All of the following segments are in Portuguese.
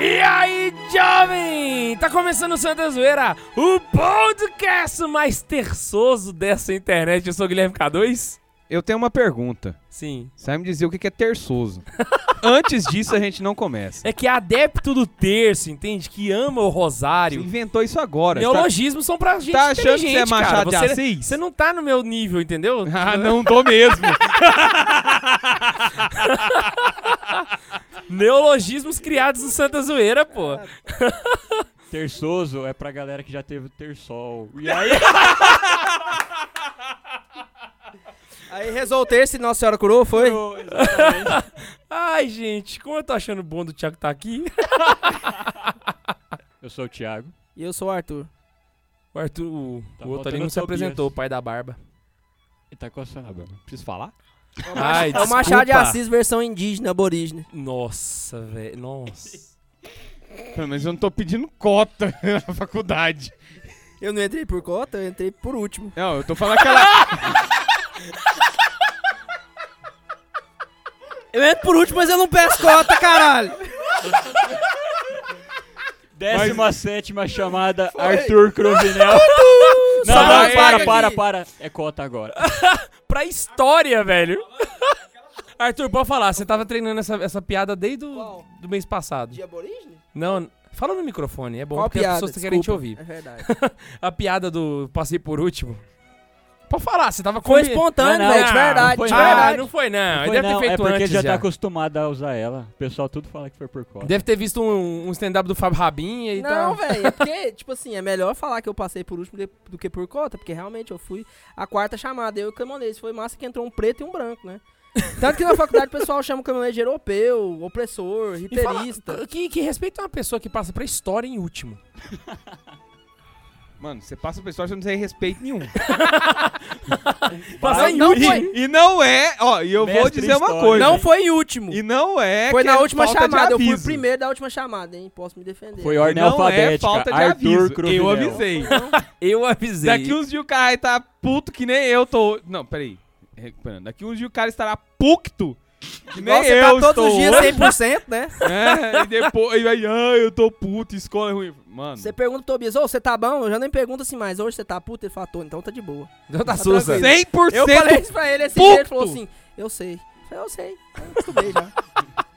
E aí, jovem! Tá começando o Santa Zoeira, o podcast mais terçoso dessa internet. Eu sou o Guilherme K2. Eu tenho uma pergunta. Sim. Você vai me dizer o que é terçoso. Antes disso, a gente não começa. É que é adepto do terço, entende? Que ama o Você rosário. inventou isso agora. Você tá- Neologismos são pra gente tá achando que você é inteligente, cara. Machado de Você- Assis? Você não tá no meu nível, entendeu? Ah, não tô mesmo. Neologismos criados no Santa Zoeira, pô. Terçoso é pra galera que já teve terçol. E aí, Aí rezou o terço e Nossa Senhora curou, foi? exatamente. Ai, gente, como eu tô achando bom do Thiago tá aqui. Eu sou o Thiago. E eu sou o Arthur. O Arthur, o, Tá o outro ali não se apresentou, o pai da barba. E tá coçando a barba. Preciso falar? Ai, é o Machado de. Assis versão indígena, aborígene. Nossa, velho, nossa. Mas eu não tô pedindo cota na faculdade. Eu não entrei por cota, eu entrei por último. Não, eu tô falando aquela... Eu entro por último, mas eu não peço cota, caralho. Décima sétima chamada, Arthur Crovinel. não, não, para, para, para. É cota agora. Pra história, velho. Arthur, pode falar, você tava treinando essa, essa piada desde o Qual? do mês passado. De aborígene? Não, fala no microfone, é bom, Qual porque piada? as pessoas querem te Desculpa. ouvir. É verdade. A piada do passei por último. Pode falar, você tava Foi combi- espontâneo, Não, não, velho, de não, verdade, não foi de não. Ah, verdade. não foi não. Ele Foi deve não, ter é feito porque antes já já. tá acostumado a usar ela. O pessoal tudo fala que foi por cota. Deve ter visto um, um stand-up do Fábio Rabinha e Não, tá... velho, é porque, tipo assim, é melhor falar que eu passei por último do que por cota, porque realmente eu fui a quarta chamada, eu e o caminhonete. Foi massa que entrou um preto e um branco, né? Tanto que na faculdade o pessoal chama o caminhonete de europeu, opressor, fala- riterista. que, que respeita uma pessoa que passa pra história em último. Mano, você passa pra história, você não tem respeito nenhum. Passar em não último. foi- E não é... Ó, e eu vou Mestre dizer uma história. coisa. Não foi em último. E não é Foi que na é última falta de chamada, eu fui o aviso. primeiro da última chamada, hein? Posso me defender. Foi ordem não é alfabética. falta de Arthur aviso. Crovinel. Eu avisei. Eu avisei. Daqui uns dias o cara tá puto que nem eu tô. Não, peraí. Recuperando. Daqui uns dias o cara estará pucto que nem Igual você eu tá todos estou os dias hoje. 100%, né? É, e depois, e aí, ah, eu tô puto, escola é ruim. Mano, Você pergunta pro Tobias, ô, você tá bom? Eu já nem pergunto assim mais, hoje você tá puto? Ele fala, tô, então tá de boa. Então tá Tá sussa. tranquilo. 100% Eu falei isso pra ele assim, puto. ele falou assim, eu sei. Eu falei, eu sei, eu estudei já.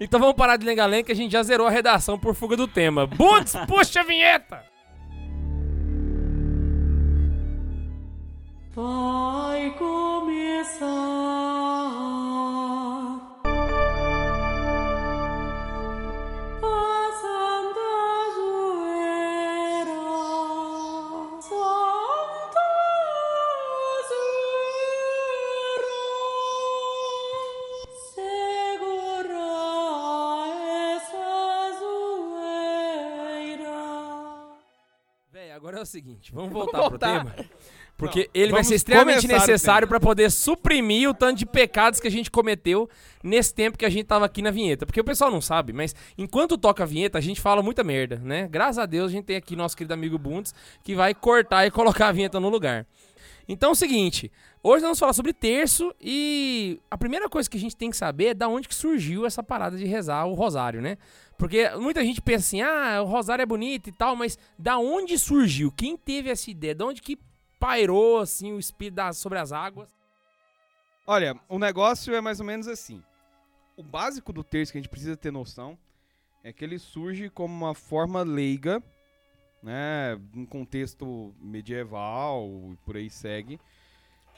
Então vamos parar de lenga-lenga que a gente já zerou a redação por fuga do tema. Bundes, puxa a vinheta! Vai começar a Santa Zoeira, Santa Zoeira, segura essa zoeira. Véi, agora é o seguinte, vamos voltar, Vamos pro tema. Porque Não, ele vai ser extremamente necessário pra poder suprimir o tanto de pecados que a gente cometeu nesse tempo que a gente tava aqui na vinheta. Porque o pessoal não sabe, mas enquanto toca a vinheta, a gente fala muita merda, né? Graças a Deus a gente tem aqui nosso querido amigo Bundes que vai cortar e colocar a vinheta no lugar. Então é o seguinte, hoje nós vamos falar sobre terço e a primeira coisa que a gente tem que saber é da onde que surgiu essa parada de rezar o rosário, né? Porque muita gente pensa assim, ah, o rosário é bonito e tal, mas da onde surgiu? Quem teve essa ideia? Da onde que pairou, assim, o espírito das- sobre as águas? Olha, o negócio é mais ou menos assim. O básico do terço que a gente precisa ter noção é que ele surge como uma forma leiga, né, num contexto medieval e por aí segue,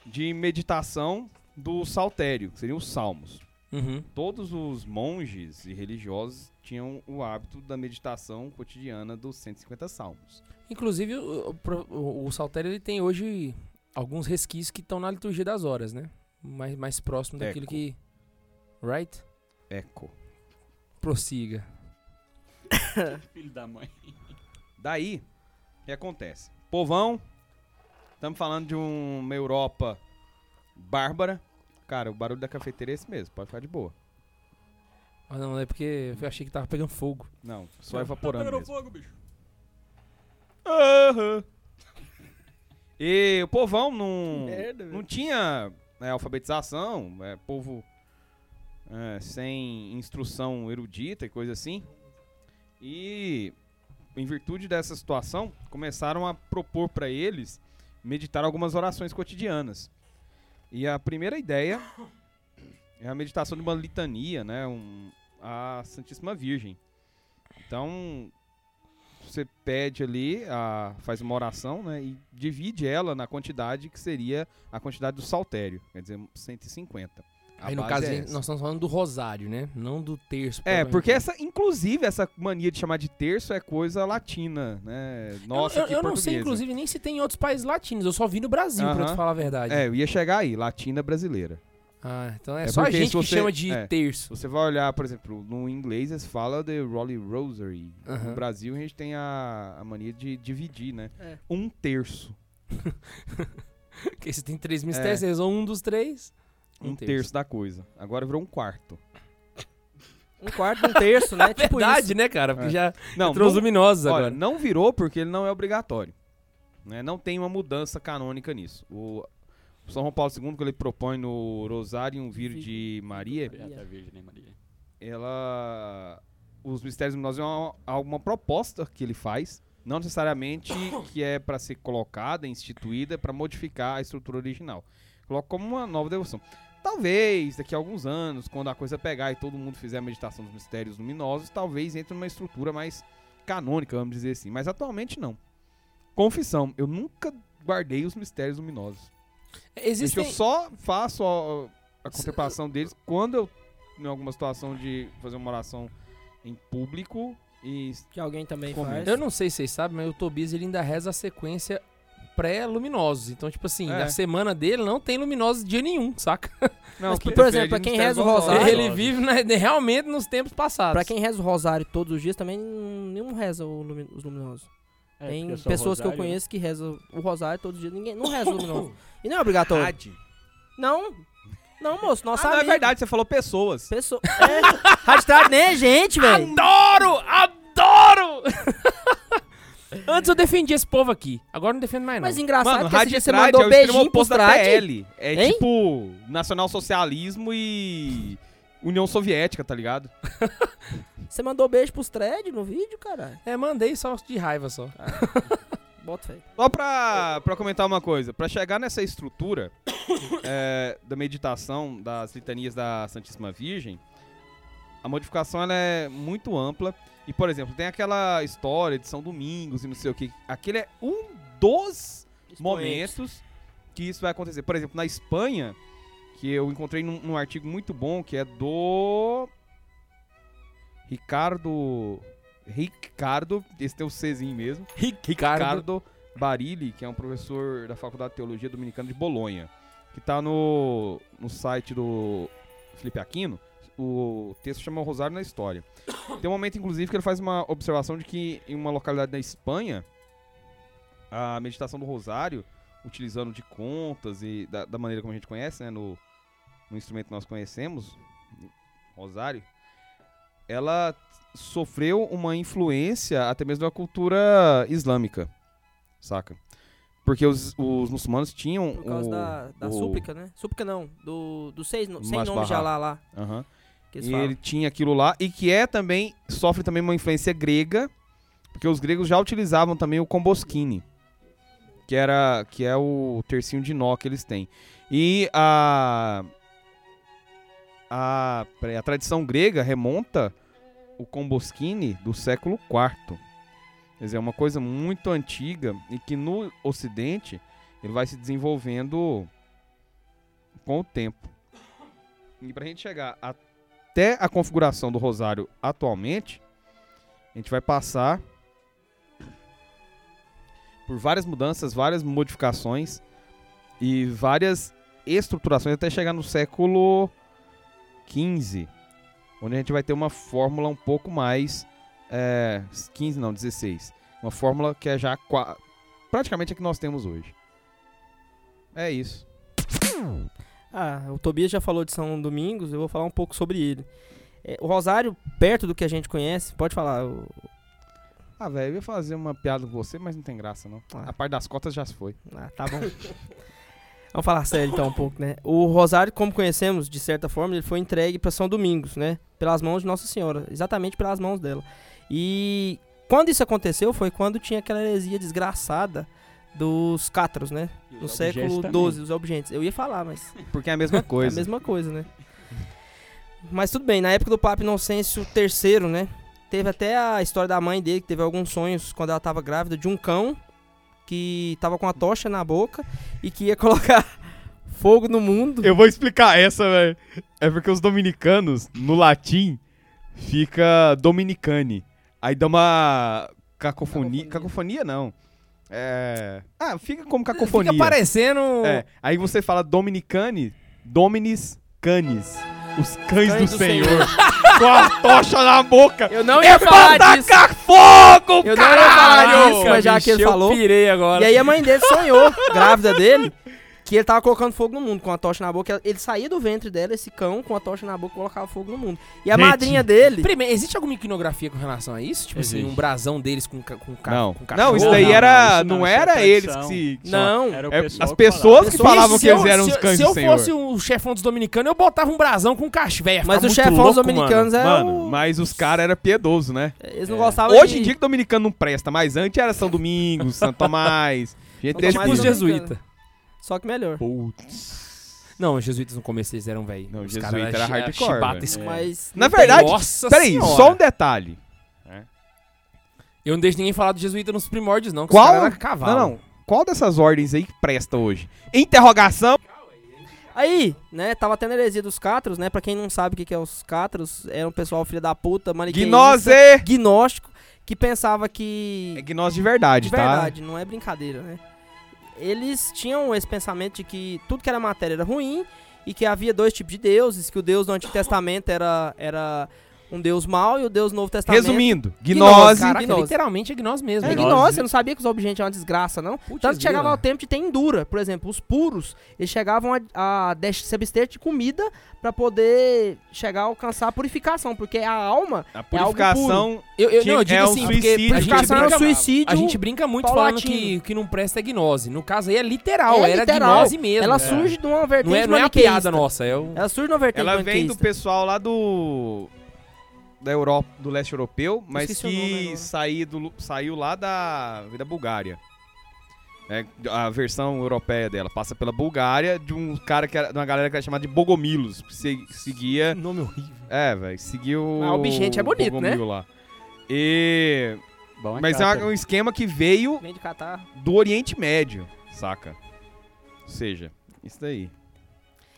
de meditação do saltério, que seriam os salmos. Uhum. Todos os monges e religiosos tinham o hábito da meditação cotidiana dos 150 salmos. Inclusive, o, o, o- saltério ele tem hoje alguns resquícios que estão na liturgia das horas, né? Mais, mais próximo daquilo Eco. que... Right? Eco. Prossiga. Filho da mãe. Daí, o que acontece? Povão, estamos falando de um- uma Europa bárbara. Cara, o barulho da cafeteira é esse mesmo, pode ficar de boa. Ah, não, é porque eu achei que tava pegando fogo. Não, só evaporando Pegando mesmo. fogo, bicho. Aham. E o povão não, Merda, não tinha né, alfabetização, é, povo é, sem instrução erudita e coisa assim. E, em virtude dessa situação, começaram a propor para eles meditar algumas orações cotidianas. E a primeira ideia é a meditação de uma litania, né? Um, a Santíssima Virgem. Então, você pede ali, a, faz uma oração, né? E divide ela na quantidade que seria a quantidade do saltério, quer dizer, 150. Aí no caso, é nós estamos falando do rosário, né? Não do terço. É, porque essa, inclusive, essa mania de chamar de terço é coisa latina, né? Nossa, eu, que eu, eu não sei, inclusive, nem se tem em outros países latinos. Eu só vi no Brasil, pra Aham. te falar a verdade. É, eu ia chegar aí, latina brasileira. Ah, então é, É só a gente se que você- chama de é. terço. Você vai olhar, por exemplo, no inglês eles falam de Rolly Rosary. Aham. No Brasil a gente tem a, a mania de dividir, né? É. Um terço. Porque você tem três mistérios, você usou um dos três. Um, terço. da coisa. Agora virou um quarto. Um quarto, um terço, né? tipo Verdade, isso. né, cara? Porque É. já Não, entrou os não, luminosos olha, agora. não virou porque ele não é obrigatório. Né? Não tem uma mudança canônica nisso. O São João Paulo II, quando ele propõe no Rosarium Virgem Maria, Beata Virgem né, Maria. ela os mistérios luminosos é uma, alguma proposta que ele faz, não necessariamente que é para ser colocada, instituída para modificar a estrutura original. Coloca como uma nova devoção. Talvez daqui a alguns anos, quando a coisa pegar e todo mundo fizer a meditação dos mistérios luminosos, talvez entre numa estrutura mais canônica, vamos dizer assim, mas atualmente não. Confissão, eu nunca guardei os mistérios luminosos. Existem... Eu só faço a, a contemplação deles quando eu, em alguma situação de fazer uma oração em público e. Que alguém também Comenta. faz. Eu não sei se vocês sabem, mas o Tobias ele ainda reza a sequência pré-luminosos. Então, tipo assim, É. na semana dele não tem luminosos dia nenhum, saca? Não, Mas, porque por exemplo, pra quem reza o rosário- ele vive na- realmente nos tempos passados. Pra quem reza o rosário todos os dias, também nenhum reza lumi- os luminosos. É, Tem só pessoas que eu rosário, né? conheço que rezam o rosário todos os dias. Ninguém não reza o luminoso. E não é obrigatório. Verdade. Não. Não, moço. Ah, Nossa não, é verdade, você falou pessoas. Pessoa... É. Rádio nem é gente, velho. Adoro! Adoro! Antes eu defendia esse povo aqui. Agora não defendo mais, não. Mas engraçado Mano, que esse Rádio dia você mandou é beijinho trate. PL. É Hein? tipo nacionalsocialismo e União Soviética, tá ligado? Você mandou beijo pros thread no vídeo, caralho. É, mandei só de raiva só. Bota fé. Só pra, pra comentar uma coisa, pra chegar nessa estrutura é, da meditação das litanias da Santíssima Virgem, a modificação ela é muito ampla. E, por exemplo, tem aquela história de São Domingos e não sei o que. Aquele é um dos momentos que isso vai acontecer. Por exemplo, na Espanha, que eu encontrei num, num artigo muito bom, que é do Ricardo... Ricardo, esse tem o Czinho mesmo. Ricardo. Ricardo Barilli, que é um professor da Faculdade de Teologia Dominicana de Bolonha, que tá no, no site do Felipe Aquino. O texto chama Rosário na História. Tem um momento, inclusive, que ele faz uma observação de que em uma localidade da Espanha, a meditação do Rosário, utilizando de contas e da, da maneira como a gente conhece, né, no, no instrumento que nós conhecemos, Rosário, ela sofreu uma influência até mesmo da cultura islâmica, saca? Porque os, os muçulmanos tinham Por causa o, da, da o- súplica, né? Súplica não. Do, do seis, sem nome de. Alá lá. Aham. Que E falam. ele tinha aquilo lá e que é também sofre também uma influência grega, porque os gregos já utilizavam também o comboskini, que era que é o tercinho de nó que eles têm. E a a, a tradição grega remonta o comboskini do século IV. Quer dizer, é uma coisa muito antiga e que no ocidente ele vai se desenvolvendo com o tempo. E pra gente chegar até a configuração do rosário atualmente, a gente vai passar por várias mudanças, várias modificações e várias estruturações até chegar no século XV, onde a gente vai ter uma fórmula um pouco mais é, 15 não, 16. Uma fórmula que é já praticamente a que nós temos hoje. É isso. Ah, o Tobias já falou de São Domingos, eu vou falar um pouco sobre ele. É, o Rosário, perto do que a gente conhece, pode falar. o- Ah, velho, eu ia fazer uma piada com você, mas não tem graça não. Ah. A parte das cotas já se foi. Ah, tá bom. Vamos falar sério então um pouco, né? O rosário, como conhecemos, de certa forma, ele foi entregue para São Domingos, né? Pelas mãos de Nossa Senhora, exatamente pelas mãos dela. E quando isso aconteceu foi quando tinha aquela heresia desgraçada dos cátaros, né? E No século. XII, os objetos. Eu ia falar, mas Porque é a mesma é a coisa. mesma coisa, né? Mas tudo bem, na época do Papa Inocêncio III, né? Teve até a história da mãe dele, que teve alguns sonhos quando ela tava grávida de um cão que tava com a tocha na boca e que ia colocar fogo no mundo. Eu vou explicar essa, velho. É porque os dominicanos, no latim, fica dominicane. Aí dá uma cacofonia. Cacofonia. Cacofonia, não. É. Ah, fica como cacofonia. Fica parecendo. É. Aí você fala dominicane, dominis canis. Os cães, Cães do, do Senhor. com a tocha na boca. Eu não é ia pra falar disso. tacar fogo, Eu não ia falar caralho! disso, mas já que ele eu falou. pirei agora. E aí a mãe dele sonhou, grávida dele, que ele tava colocando fogo no mundo com a tocha na boca. Ele saía do ventre dela, esse cão, com a tocha na boca, colocava fogo no mundo. E a Gente. madrinha dele. Primeiro, existe alguma iconografia com relação a isso? Tipo assim, Existe. um brasão deles com, ca- com, ca- Não, com cachorro? não, isso daí Não, era. não, Não, isso não, isso é era eles que tradição. se. Não, Era o É, pessoal as que pessoas que falavam Se que eles eu- eram se os eu- cães Se do eu Senhor. fosse o chefão dos dominicanos, eu botava um brasão com cachorro. Mas o chefão louco, dos dominicanos é Mano, o... mas os caras eram piedosos, né? Eles não gostavam Hoje de... em dia que dominicano não presta, mas antes era São Domingos, Santo Tomás. Gente São desse Tipo Tomás os e nível. Jesuítas. Só que melhor. Putz. Não, os jesuítas no começo eles eram velho. Não, Os jesuíta caras era chi- hardcore, chibata velho. esse- Mas... Na tem- verdade, Nossa peraí, senhora. só um detalhe. Eu não deixo ninguém falar do jesuíta nos primórdios, não. Qual? Eram cavalo. Não, não. Qual dessas ordens aí que presta hoje? Interrogação. Aí, né, tava tendo a heresia dos cátaros, né? Pra quem não sabe o que, que é os cátaros, era um pessoal filho da puta, maniqueísta, Gnose. gnóstico, que pensava que... É gnose de verdade, de tá? verdade, não é brincadeira, né? Eles tinham esse pensamento de que tudo que era matéria era ruim e que havia dois tipos de deuses, que o Deus do Antigo Testamento era, era um Deus mau e o Deus Novo Testamento... Resumindo, Gnose, gnose. cara. Caraca, Gnose. literalmente é gnose mesmo. É? Gnose. gnose, você não sabia que os objetos eram uma desgraça, não? Putz, Tanto que chegava grila. ao tempo de ter endura. Por exemplo, os puros, eles chegavam a, a se abster de comida pra poder chegar a alcançar a purificação, porque a alma A É algo purificação. Eu, eu, que não, eu digo é um assim, porque suicídio. a gente, purificação é um brinca, suicídio. a gente brinca muito paulatino. falando que, que não presta é gnose. No caso aí é literal, É era literal. gnose mesmo. ela É. surge de uma vertente Não é, não é a piada nossa, é o... Ela surge de uma vertente Ela vem do pessoal lá do. Da Europa, do leste europeu, mas esqueci o nome que saiu, do, saiu lá da, da Bulgária. É, a versão europeia dela passa pela Bulgária de um cara que era, de uma galera que era chamada de Bogomilos, que se- seguia Nome horrível. É, velho, seguiu Mas o bichinho é bonito, né? Bogomil lá. E... Bom, Mas é um esquema que veio Vem de Catar. do Oriente Médio, saca? Ou seja, isso daí.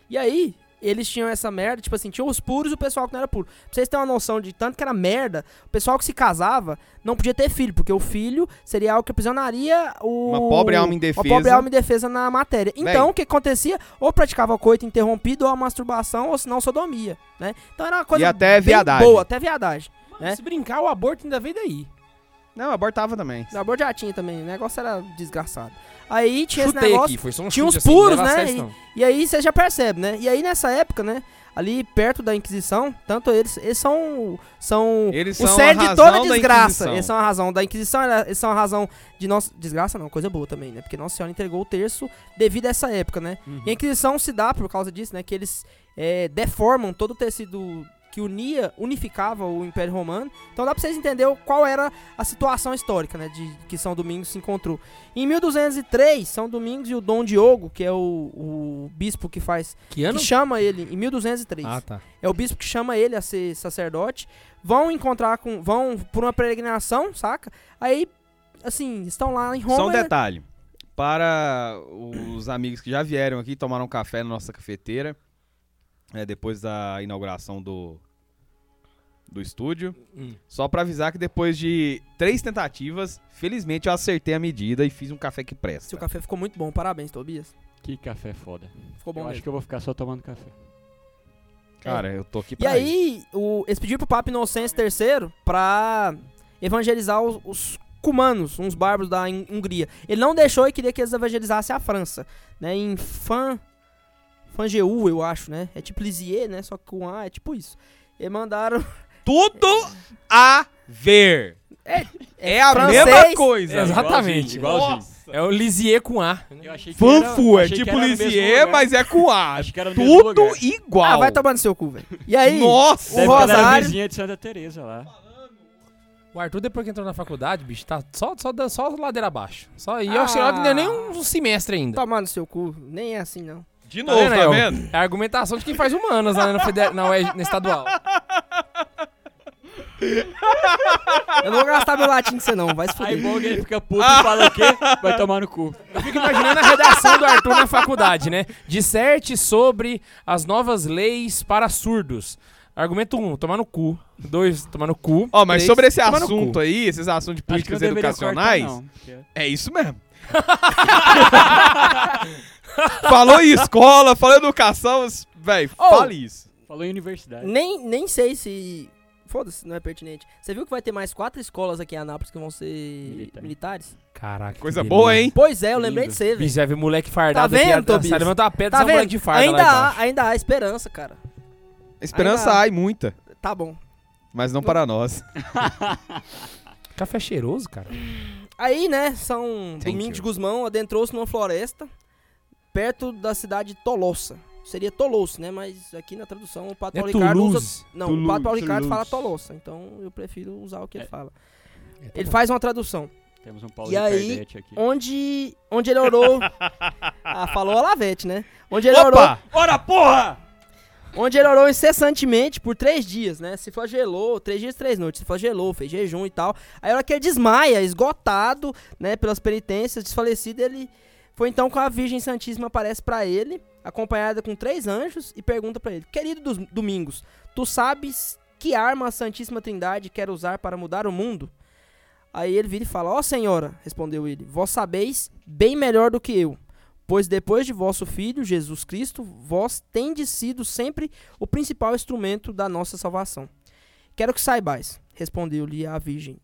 E aí, eles tinham essa merda, tipo assim, tinha os puros e o pessoal que não era puro. Pra vocês terem uma noção de tanto que era merda, o pessoal que se casava não podia ter filho, porque o filho seria algo que aprisionaria o... Uma pobre alma Uma indefesa. pobre alma indefesa na matéria. Então, o que acontecia? Ou praticava coito interrompido, ou a masturbação, ou se não, sodomia, né? Então era uma coisa E até bem viadagem. boa, até viadagem. né? Se brincar, o aborto ainda veio daí. Não, abortava também. O amor já tinha também, o negócio era desgraçado. Aí tinha esse Chutei negócio... aqui, foi só um tinha os assim, puros, né, sério, não. E aí você já percebe, né? E aí nessa época, né? Ali perto da Inquisição, tanto eles, eles são são Eles o são de toda desgraça. Eles são a razão da Inquisição, eles são a razão de nossa desgraça não, coisa boa também, né? Porque Nossa Senhora entregou o terço devido a essa época, né? Uhum. E a Inquisição se dá por causa disso, né? Que eles é, deformam todo o tecido que unia, unificava o Império Romano. Então dá pra vocês entenderem qual era a situação histórica, né? De que São Domingos se encontrou. Em 1203, São Domingos e o Dom Diogo, que é o, o bispo que faz Que ano? que chama ele em 1203. Ah, tá. É o bispo que chama ele a ser sacerdote. Vão encontrar com. Vão por uma peregrinação, saca? Aí, assim, estão lá em Roma. Só um detalhe. Para os amigos que já vieram aqui, tomaram café na nossa cafeteira, é, depois da inauguração do, do estúdio. Hum. Só pra avisar que depois de três tentativas, felizmente eu acertei a medida e fiz um café que presta. Seu café ficou muito bom. Parabéns, Tobias. Que café foda. Ficou bom eu acho mesmo. que eu vou ficar só tomando café. Cara, eu tô aqui E pra isso. aí, o, eles pediram pro Papa Inocêncio III pra evangelizar os, os cumanos, uns bárbaros da Hun- Hungria. Ele não deixou e queria que eles evangelizassem a França, né? Em Fan... Fangeu, eu acho, né? É tipo Lisieux, né? Só que com A, é tipo isso. E mandaram... Tudo a ver. É, É a francês. mesma coisa. Exatamente. Igualzinho. igualzinho. Nossa, É o Lisier com A. Eu achei que era- Fanfu, é tipo Lisier, mas é com A. Acho que era no mesmo Tudo lugar. igual. Ah, vai tomar no seu cu, velho. E aí, Nossa! O Rosário- vizinha de Santa Teresa lá. O Arthur, depois que entrou na faculdade, bicho, tá só, só, só ladeira abaixo. Só, e eu Ah. acho que não deu nem um semestre ainda. tomar no seu cu. Nem é assim, não. De Tá novo, vendo, tá vendo? É a argumentação de quem faz humanas lá na, feder... na, UERJ na estadual. Eu não vou gastar meu latim com você, não. Vai se Aí fuder. bom que ele fica puto e fala o quê? Vai tomar no cu. Eu fico imaginando a redação do Arthur na faculdade, né? Disserte sobre as novas leis para surdos. Argumento 1, um, tomar no cu. 2, tomar no cu. Ó, mas Três, sobre esse assunto aí, esses assuntos de políticas educacionais, cortar, não, porque- é isso mesmo. falou em escola, falou em educação, velho, Ô. fale isso. Falou em universidade. Nem, nem sei se. Foda-se, não é pertinente. Você viu que vai ter mais quatro escolas aqui em Anápolis que vão ser Militar. militares? Caraca. que Coisa boa, hein? Pois é, eu lembrei Lindo. de você, velho. Bicho, vai ver moleque fardado Tá aqui. vendo, a- Tobias? Sai levanta a pedra, Tá um moleque vendo? de farda Ainda há, ainda há esperança, cara. Esperança Ainda- há e muita, Tá bom. mas não para nós. Café cheiroso, cara. Aí, né, São Thank Domingos you. de Guzmão adentrou-se numa floresta perto da cidade de Tolossa. Seria Tolosse, né? Mas aqui na tradução o Pato É Paulo Ricardo usa. Não, Toulouse, o Pato Paulo Ricardo fala. Tolossa. Então eu prefiro usar o que ele É. fala. É, tá Ele bom. faz uma tradução. Temos um Paulo E aí, aqui. Onde, onde ele orou. ah, falou a Lavete, né? Onde ele orou. Opa! Ora, porra! Onde ele orou incessantemente por três dias, né? Se flagelou, três dias, três noites, se flagelou, fez jejum e tal. Aí a hora que ele desmaia, esgotado, né, pelas penitências, desfalecido, ele foi então com a Virgem Santíssima aparece pra ele, acompanhada com três anjos, e pergunta pra ele: Querido dos Domingos, tu sabes que arma a Santíssima Trindade quer usar para mudar o mundo? Aí ele vira e fala: Ó senhora, respondeu ele, vós sabeis bem melhor do que eu. Pois depois de vosso Filho, Jesus Cristo, vós tendes sido sempre o principal instrumento da nossa salvação. Quero que saibais, respondeu-lhe a Virgem,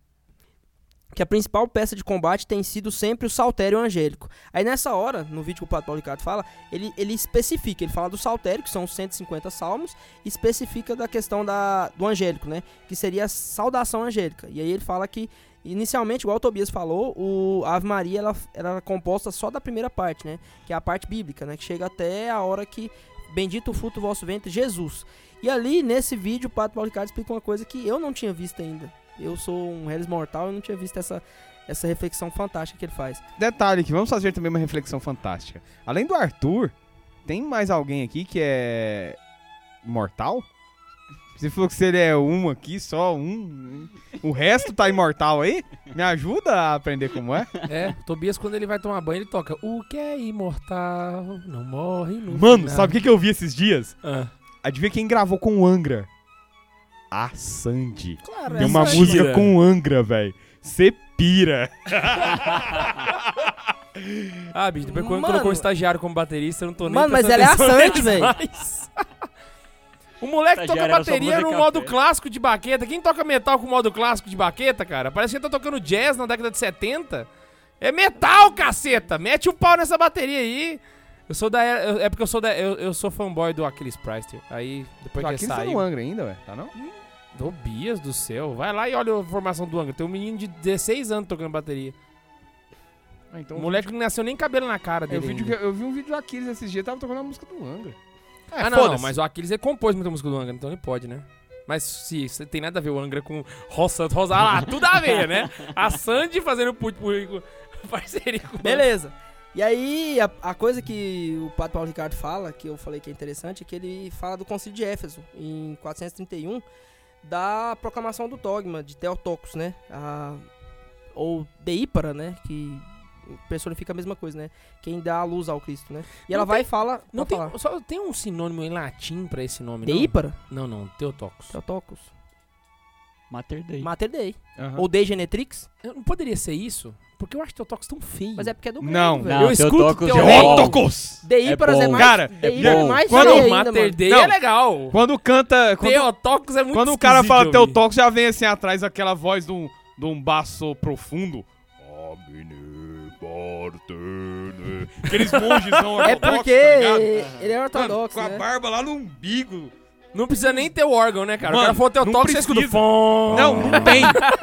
que a principal peça de combate tem sido sempre o saltério angélico. Aí nessa hora, no vídeo que o Padre Paulo Ricardo fala, ele, ele especifica, ele fala do saltério, que são os 150 salmos, e especifica da questão da, do angélico, né? Que seria a saudação angélica. E aí ele fala que Inicialmente, igual o Tobias falou, o Ave Maria ela, ela era composta só da primeira parte, né? Que é a parte bíblica, né? Que chega até a hora que bendito o fruto do vosso ventre, Jesus. E ali, nesse vídeo, o Padre Paulo Ricardo explica uma coisa que eu não tinha visto ainda. Eu sou um Hellis Mortal e não tinha visto essa, essa reflexão fantástica que ele faz. Detalhe que vamos fazer também uma reflexão fantástica. Além do Arthur, tem mais alguém aqui que é mortal? Você falou que se ele é um aqui, só um. O resto tá imortal aí? Me ajuda a aprender como é? É, Tobias, quando ele vai tomar banho, ele toca O que é imortal não morre no Mano, final." sabe o que, que eu vi esses dias? Ah. Adivinha quem gravou com o Angra? A Sandy. Claro, Tem uma Sandy. música com o Angra, velho. Cê pira. Ah, bicho, depois quando Mano. colocou um estagiário como baterista, eu não tô nem Mano, mas ela é a Sandy, velho. O moleque toca Estagiário bateria no modo feia. clássico de baqueta. Quem toca metal com modo clássico de baqueta, cara? Parece que ele tá tocando jazz na década de 70. É metal, caceta! Mete o pau nessa bateria aí. Eu sou da era- eu- É porque eu sou da. Eu, eu sou fanboy do Aquiles Priester. Aí, depois Só que que ele tá no saiu. Angra ainda, ué. Tá não? Tobias do céu. Vai lá e olha a formação do Angra. Tem um menino de 16 anos tocando bateria. Ah, então o moleque não nasceu nem cabelo na cara Eu dele. vi, ainda. eu vi um vídeo do Aquiles esses dias, tava tocando a música do Angra. É, ah, não, não, mas o Aquiles ele compôs muita música do Angra, então ele pode, né? Mas se, se tem nada a ver o Angra com Roça Rosa, ah lá, tudo a ver, né? A Sandy fazendo put com parceria com Beleza. E aí, a, a coisa que o Padre Paulo Ricardo fala, que eu falei que é interessante, é que ele fala do Concílio de Éfeso, em 431, da proclamação do dogma de Theotokos, né? A, ou Deípara, né? Que personifica a mesma coisa, né? Quem dá a luz ao Cristo, né? E ela Não vai tem- e fala... Não tem, falar. só tem um sinônimo em latim pra esse nome? Deípara? Não, não, Teotocos. Theotokos. Mater Dei. Mater Dei. Aham. Ou Dei Genetrix. Eu- Não poderia ser isso? Porque eu acho Teotocos tão feio. Mas é porque é do Não. velho. Não, eu escuto Theotokos teu- é! Deíparas É é, bom. mais... Cara, é bom. mais Quando- feio ainda, Mater mano. Dei Não. é legal. Quando canta. Quando, Teotocos é muito quando o cara fala. Teotokos, já vem assim atrás aquela voz de um, de um baço profundo. Aqueles monges não É porque tá ele é Mano, ortodoxo, com a né? barba lá no umbigo. Não precisa nem ter o órgão, né, cara? Mano, o cara for Teotocos, não você escuta precisa. fom. Não, não tem.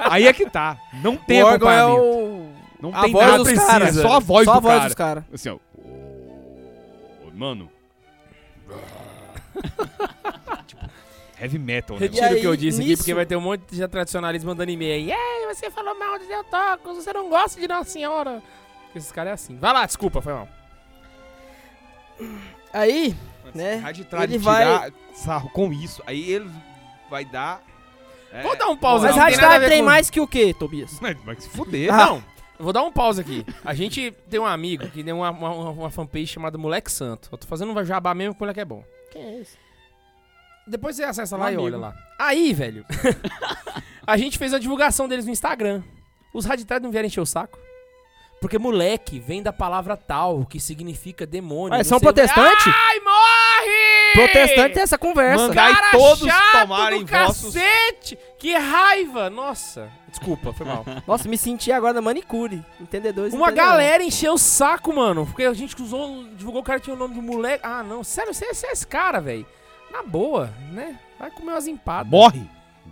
Aí é que tá. Não tem o órgão é o... Não A tem voz nada, dos precisa, caras. é só a voz Só do a voz cara. dos caras. Assim, ó. "Ô, Mano. tipo, heavy metal, né? Retiro o que eu disse aqui, nisso- porque vai ter um monte de tradicionalismo mandando e-mail aí. Ei, você falou mal de Teotocos, você não gosta de Nossa Senhora. Esses caras é assim. Vai lá, desculpa, foi mal. Aí, né? Raditrade ele tirar sarro com isso, aí ele vai dar... é, Vou dar um pause Mas aqui. não tem tem com- mais que o quê, Tobias? Mas vai se fuder. Ah. Não, eu vou dar um pause aqui. A gente tem um amigo que tem uma, uma, uma fanpage chamada Moleque Santo. Eu tô fazendo um jabá mesmo porque o moleque é bom. Quem é esse? Depois você acessa Um lá e amigo. olha lá. Aí, velho, a gente fez a divulgação deles no Instagram. Os raditais não vieram encher o saco? Porque moleque vem da palavra tal, que significa demônio. Ué, não são protestantes? Ai! Protestante tem essa conversa. Manda- Mandai Cara todos chato tomarem do vossos- cacete! Que raiva! Nossa, desculpa, foi mal. Nossa, me senti agora na manicure. Entendedores Uma galera encheu o saco, mano. Porque a gente usou, divulgou o cara que tinha o nome do moleque. Ah, não, sério, você, você é esse cara, velho. Na boa, né? Vai comer umas empadas. Morre,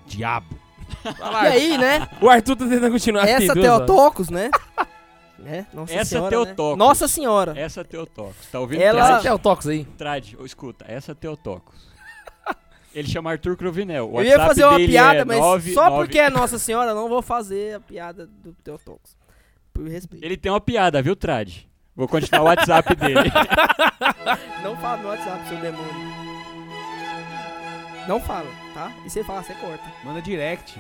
diabo. Vai lá, E aí, né? O Arthur tá tentando continuar aqui, Essa? Teotocos, né? Né? Nossa Essa senhora, Teotocos. Né? Nossa senhora. Essa Teotocos. Tá ouvindo? Ela- Essa Trade? é o Tox aí. Trade, ô, escuta, essa Teotocos. Ele chama Arthur Cruvinel. O Eu ia fazer uma piada, é mas 9, só 9 porque é Nossa Senhora, eu não vou fazer a piada do Teotocos. Por respeito. Ele tem uma piada, viu, Trade? Vou continuar o WhatsApp dele. Não fala no WhatsApp, seu demônio. Não fala, tá? E você fala, você corta. Manda direct.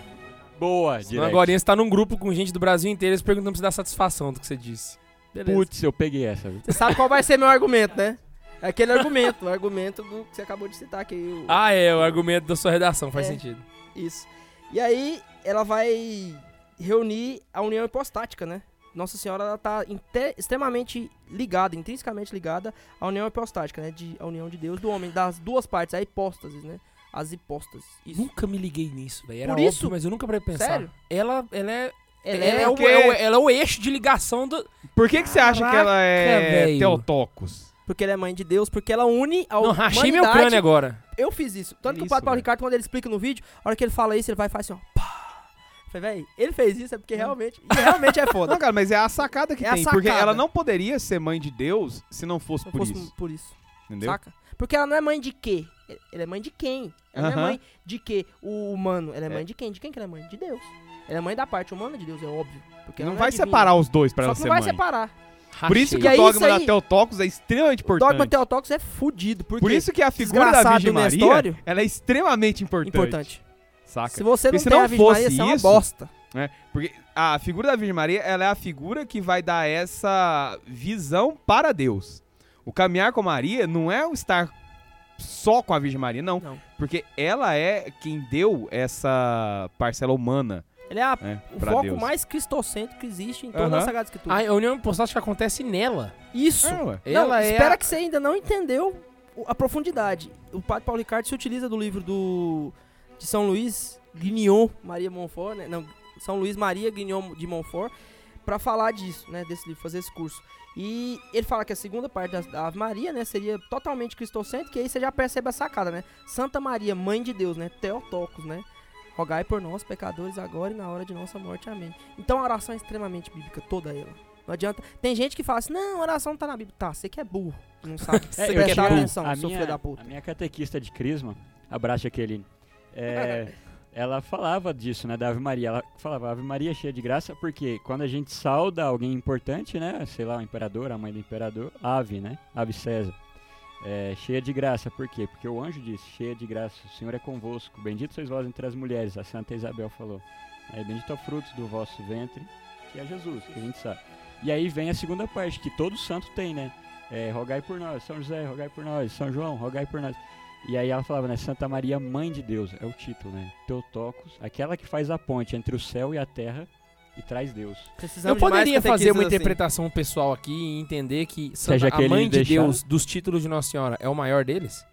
Boa, direct. agora você tá num grupo com gente do Brasil inteiro, eles perguntando pra você dar satisfação do que você disse. Beleza. Putz, eu peguei essa, viu? Você sabe qual vai ser meu argumento, né? É aquele argumento, o argumento do que você acabou de citar aqui. o- Ah, é, o argumento da sua redação, faz É. sentido. Isso. E aí, ela vai reunir a união hipostática, né? Nossa Senhora, ela tá extremamente ligada, intrinsecamente ligada à união hipostática, né? De, a união de Deus do homem, das duas partes, a hipóstasis, né? As hipóstases. Isso. Nunca me liguei nisso, velho. Era Por óbvio, isso? mas eu nunca parei pensar. Sério? Ela, ela é, Ela ela é, é, o, porque- é o- ela é o eixo de ligação do... Por que, que você acha que ela é velho. Teotocos? porque ela é mãe de Deus, porque ela une a Não, rachei meu crânio agora. Eu fiz isso. Tanto que o Isso, Padre Paulo. Ricardo, quando ele explica no vídeo, a hora que ele fala isso, ele vai e faz assim, ó. Pá. Falei, véi, ele fez isso é porque realmente, realmente é foda. Não, cara, mas é a sacada que É tem. Porque sacada. ela não poderia ser mãe de Deus se não fosse Se por fosse isso. por isso. Entendeu? Saca? Porque ela não é mãe de quê? Ela é mãe de quem? Ela não Aham. é mãe de quê? O humano. Ela é mãe É. de quem? De quem que ela é mãe? De Deus. Ela é mãe da parte humana de Deus, é óbvio. Porque Não ela vai é separar os dois pra Só ela que ser não vai mãe. separar. Por isso que o aí, dogma isso da aí- Teotocos é extremamente O dogma importante. Teotocos é fudido. Porque Por isso que a figura da Virgem Maria, Nestório- ela é extremamente importante. importante. Saca? Se você não Porque se tem não a Virgem Maria, fosse você é uma isso- bosta. né? Porque a figura da Virgem Maria, ela é a figura que vai dar essa visão para Deus. O caminhar com Maria não é o estar só com a Virgem Maria, não. Não. Porque ela é quem deu essa parcela humana Ele é a- né, o foco Deus. mais cristocêntrico que existe em toda Aham. a Sagrada Escritura. A união hipostática acontece nela. Isso. É. Não, Ela é espera a- que você ainda não entendeu a profundidade. O padre Paulo Ricardo se utiliza do livro do de São Luís Grignon Maria Montfort, né? Não, São Luís Maria Grignon de Montfort para falar disso, né, desse livro, fazer esse curso. E ele fala que a segunda parte da, Ave Maria, né, seria totalmente cristocêntrica, e aí você já percebe a sacada, né? Santa Maria, mãe de Deus, né? Teotocos, né? Rogai por nós, pecadores, agora e na hora de nossa morte. Amém. Então a oração é extremamente bíblica, toda ela. Não adianta. Tem gente que fala assim, não, a oração não tá na Bíblia. Tá, você que é burro. Não sabe. É, prestar tinha- atenção, a minha, da puta. A minha catequista de Crisma, abraço Jaqueline, é, ela falava disso, né, da Ave Maria. Ela falava, Ave Maria cheia de graça, porque quando a gente sauda alguém importante, né, sei lá, o imperador, a mãe do imperador, Ave, né, Ave César, é, cheia de graça, por quê? Porque o anjo disse, cheia de graça, o Senhor é convosco, bendito sois vós entre as mulheres, a Santa Isabel falou. Aí, bendito é o fruto do vosso ventre, que é Jesus, que a gente sabe. E aí vem a segunda parte, que todo santo tem, né? É, rogai por nós, São José, rogai por nós, São João, rogai por nós. E aí ela falava, né, Santa Maria, Mãe de Deus, é o título, né? Teotocos, aquela que faz a ponte entre o céu e a terra e traz Deus. Precisamos Eu poderia fazer uma assim. interpretação pessoal aqui e entender que Santa, a mãe de deixar. Deus dos títulos de Nossa Senhora é o maior deles?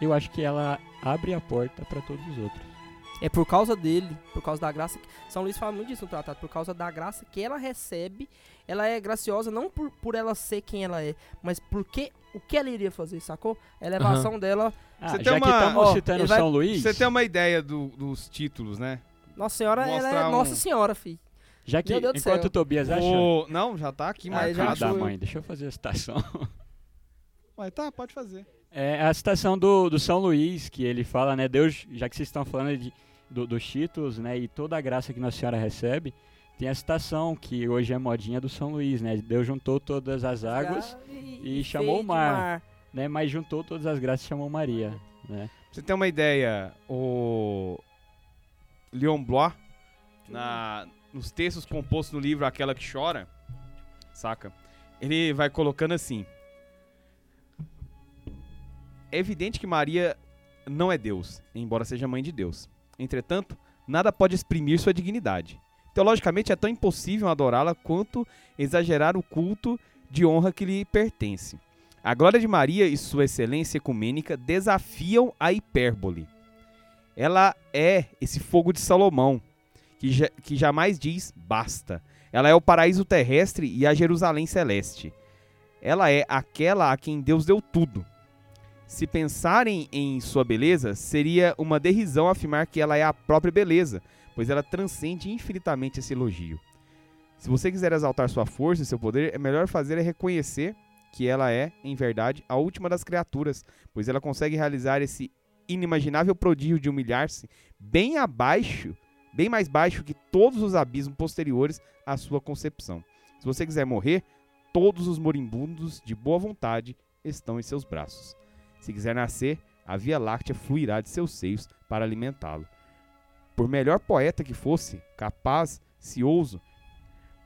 Eu acho que ela abre a porta para todos os outros. É por causa dele, por causa da graça. que- São Luís fala muito disso no tratado. Por causa da graça que ela recebe, ela é graciosa não por, por ela ser quem ela é, mas porque o que ela iria fazer, sacou? A elevação dela. Ah, Você tem já que uma- estamos ó, citando vai- São Luís, Você tem uma ideia do- dos títulos, né? Nossa Senhora, ela é um- Nossa Senhora, fi. Já que, enquanto o Tobias acha... O- Não, já tá aqui já Ah, marcado. da achou. mãe, deixa eu fazer a citação. Mas tá, pode fazer. É a citação do, do São Luís, que ele fala, né, Deus, já que vocês estão falando de, do, dos títulos, né, e toda a graça que Nossa Senhora recebe, tem a citação, que hoje é modinha do São Luís, né, Deus juntou todas as águas, e chamou o de mar. né, mas juntou todas as graças e chamou Maria, né. Pra você ter uma ideia, o Leon Blois, na, nos textos compostos no livro Aquela que Chora, saca? Ele vai colocando assim. É evidente que Maria não é Deus, embora seja mãe de Deus. Entretanto, nada pode exprimir sua dignidade. Teologicamente, é tão impossível adorá-la quanto exagerar o culto de honra que lhe pertence. A glória de Maria e sua excelência ecumênica desafiam a hipérbole. Ela é esse fogo de Salomão, que, que jamais diz basta. Ela é o paraíso terrestre e a Jerusalém celeste. Ela é aquela a quem Deus deu tudo. Se pensarem em sua beleza, seria uma derrisão afirmar que ela é a própria beleza, pois ela transcende infinitamente esse elogio. Se você quiser exaltar sua força e seu poder, é melhor fazer é reconhecer que ela é, em verdade, a última das criaturas, pois ela consegue realizar esse inimaginável prodígio de humilhar-se bem abaixo, bem mais baixo que todos os abismos posteriores à sua concepção. Se você quiser morrer, todos os moribundos de boa vontade estão em seus braços. Se quiser nascer, a Via Láctea fluirá de seus seios para alimentá-lo. Por melhor poeta que fosse, capaz, se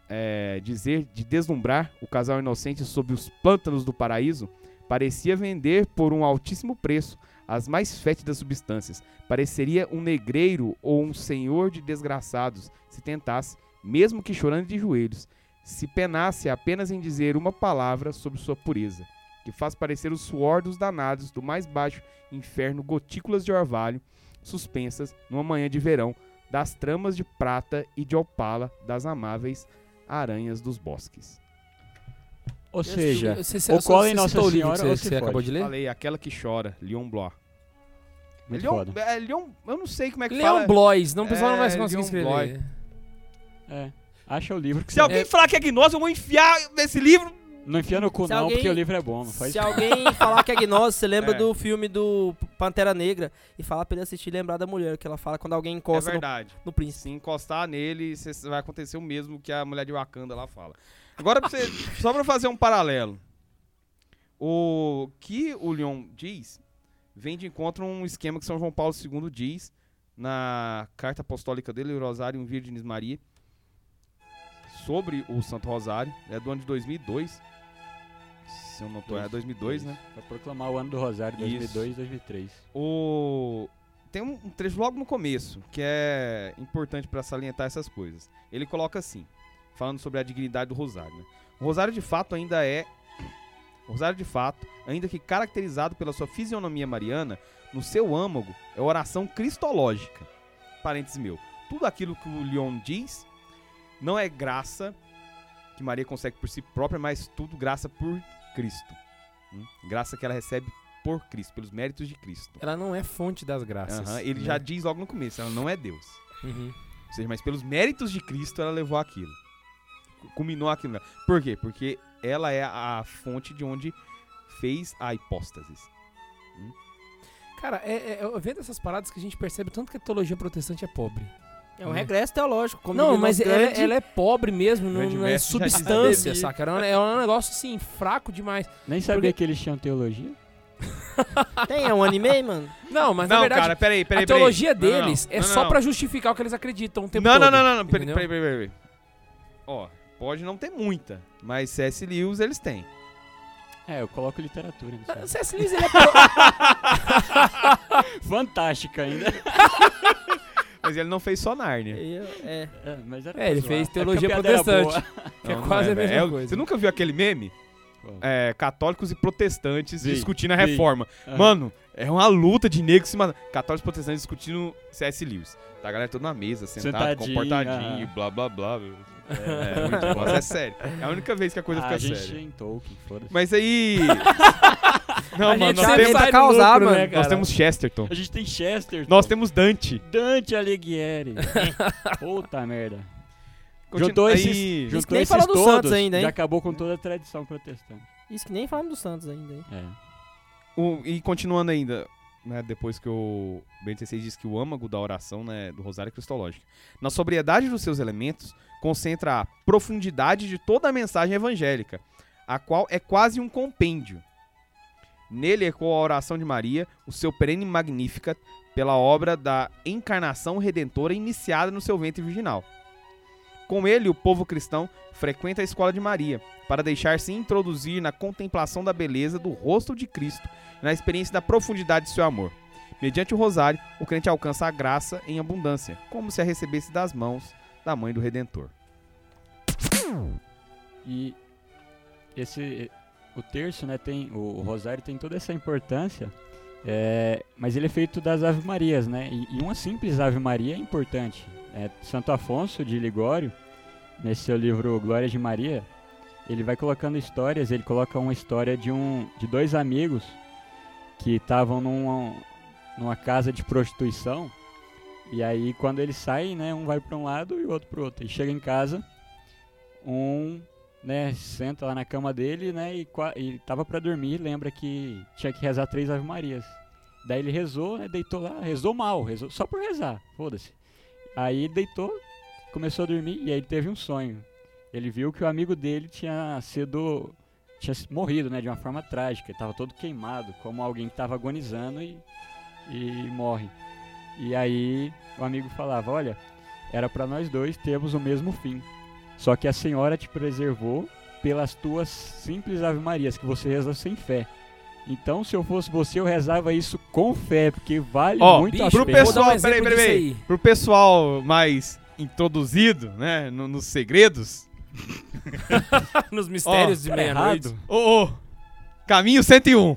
é, dizer de deslumbrar o casal inocente sob os pântanos do paraíso, parecia vender por um altíssimo preço as mais fétidas substâncias. Pareceria um negreiro ou um senhor de desgraçados se tentasse, mesmo que chorando de joelhos, se penasse apenas em dizer uma palavra sobre sua pureza, que faz parecer o suor dos danados do mais baixo inferno gotículas de orvalho suspensas numa manhã de verão das tramas de prata e de opala das amáveis aranhas dos bosques. Ou seja, cola em você Nossa o Senhora que você, se você acabou de ler? Falei, aquela que chora, Leon Blois. muito Leon, foda. é, Leon, eu não sei como é que Leon fala. Blois, não, o pessoal não vai É, conseguir Leon escrever. É, acha o livro que Se você... alguém falar que é gnose, eu vou enfiar nesse livro. Não enfia no cu Se não, alguém- porque o livro é bom, não faz Se alguém falar que é gnose, você lembra É. do filme do Pantera Negra e falar pra ele assistir e lembrar da mulher, que ela fala quando alguém É encosta no, verdade. no príncipe. Se encostar nele, vai acontecer o mesmo que a mulher de Wakanda lá fala. Agora, pra você, só pra fazer um paralelo. O que o Leon diz vem de encontro a um esquema que São João Paulo II diz na carta apostólica dele, Rosário Virgenis Maria, sobre o Santo Rosário. É do ano de 2002. Se eu não tô é 2002, né? Pra proclamar o ano do Rosário Isso. 2002 2003. O tem um, um trecho logo no começo que é importante para salientar essas coisas. Ele coloca assim, falando sobre a dignidade do rosário. né? O rosário de fato ainda é o rosário de fato, ainda que caracterizado pela sua fisionomia mariana, no seu âmago é oração cristológica. Parênteses meu. Tudo aquilo que o Leon diz não é graça que Maria consegue por si própria, mas tudo graça por Cristo. Hum? Graça que ela recebe por Cristo, pelos méritos de Cristo. Ela não é fonte das graças. Aham, ele né? já diz logo no começo, ela não é Deus. Uhum. Ou seja, mas pelos méritos de Cristo ela levou aquilo. Culminou aquilo. Por quê? Porque ela é a fonte de onde fez a hipóstase. Cara, é, é, eu vendo essas paradas que a gente percebe tanto que a teologia protestante é pobre. É um regresso teológico. Como não, mas ela, grande- ela é pobre mesmo, não, é substância, saca? É um, é um negócio assim, fraco demais. Nem sabia Porque- que eles tinham teologia? Tem, é um anime, mano. Não, mas na não, verdade, cara, peraí, peraí. a teologia peraí. Não, não, deles não, é só não. pra justificar o que eles acreditam o tempo Não, todo. não, não, não, não. Peraí, peraí, peraí, peraí. Ó, pode não ter muita, mas C.S. Lewis eles têm. É, eu coloco literatura C.S. Lewis, ele é pro- Fantástica ainda. Mas ele não fez só Nárnia. Eu- é. É, mas era É, ele fez É teologia era protestante. que é quase a mesma É, coisa. Você nunca viu aquele meme? É, católicos e protestantes Vi, discutindo a reforma. Aham. Mano, é uma luta de negros se matando. Católicos e protestantes discutindo C.S. Lewis. Tá a galera toda na mesa, sentado, comportadinho, blá blá blá. meu. É, muito bom. É sério. É a única vez que a coisa Ah, fica a gente séria. em Tolkien, foda-se. Mas aí. Não, A mano, gente nós sempre temos, sai causar, lucro, mano. né, nós temos Chesterton. A gente tem Chester. Nós temos Dante. Dante Alighieri. Puta merda. Continu- Juntou aí- esses, Isso que juntou nem esses falou do todos, Santos ainda, hein? já acabou com toda a tradição protestante. Isso que nem falamos do Santos ainda, hein? É. O- e continuando ainda, né, depois que o Bento XVI diz que o âmago da oração né, do Rosário é cristológica. Na sobriedade dos seus elementos, concentra a profundidade de toda a mensagem evangélica, a qual é quase um compêndio. Nele ecoa a oração de Maria, o seu perene Magnificat, pela obra da encarnação redentora iniciada no seu ventre virginal. Com ele, o povo cristão frequenta a escola de Maria, para deixar-se introduzir na contemplação da beleza do rosto de Cristo na experiência da profundidade de seu amor. Mediante o rosário, o crente alcança a graça em abundância, como se a recebesse das mãos da mãe do Redentor. E esse o terço, né, tem o, rosário tem toda essa importância, é, mas ele é feito das Ave Marias, né? E, e uma simples Ave Maria é importante. É, Santo Afonso de Ligório, nesse seu livro Glória de Maria, ele vai colocando histórias. Ele coloca uma história de um de dois amigos que estavam numa, numa casa de prostituição. E aí quando eles saem, né, um vai para um lado e o outro para o outro. E chega em casa, um né, senta lá na cama dele, né, e, e tava pra dormir, lembra que tinha que rezar três Ave Marias. Daí ele rezou, né, deitou lá, rezou mal, rezou só por rezar, foda-se. Aí deitou, começou a dormir e aí ele teve um sonho. Ele viu que o amigo dele tinha sido tinha morrido, né, de uma forma trágica, ele tava todo queimado, como alguém que tava agonizando e, e morre. E aí o amigo falava, olha, era pra nós dois termos o mesmo fim. Só que a Senhora te preservou pelas tuas simples Ave Marias, que você reza sem fé. Então, se eu fosse você, eu rezava isso com fé, porque vale Ó, muito a bicho, pro pena. um pessoal, exemplo peraí, peraí, disso aí. Pro pessoal mais introduzido, né, no- nos segredos, Nos mistérios Ó, de meia-noite. errado. ô, ô, caminho 101.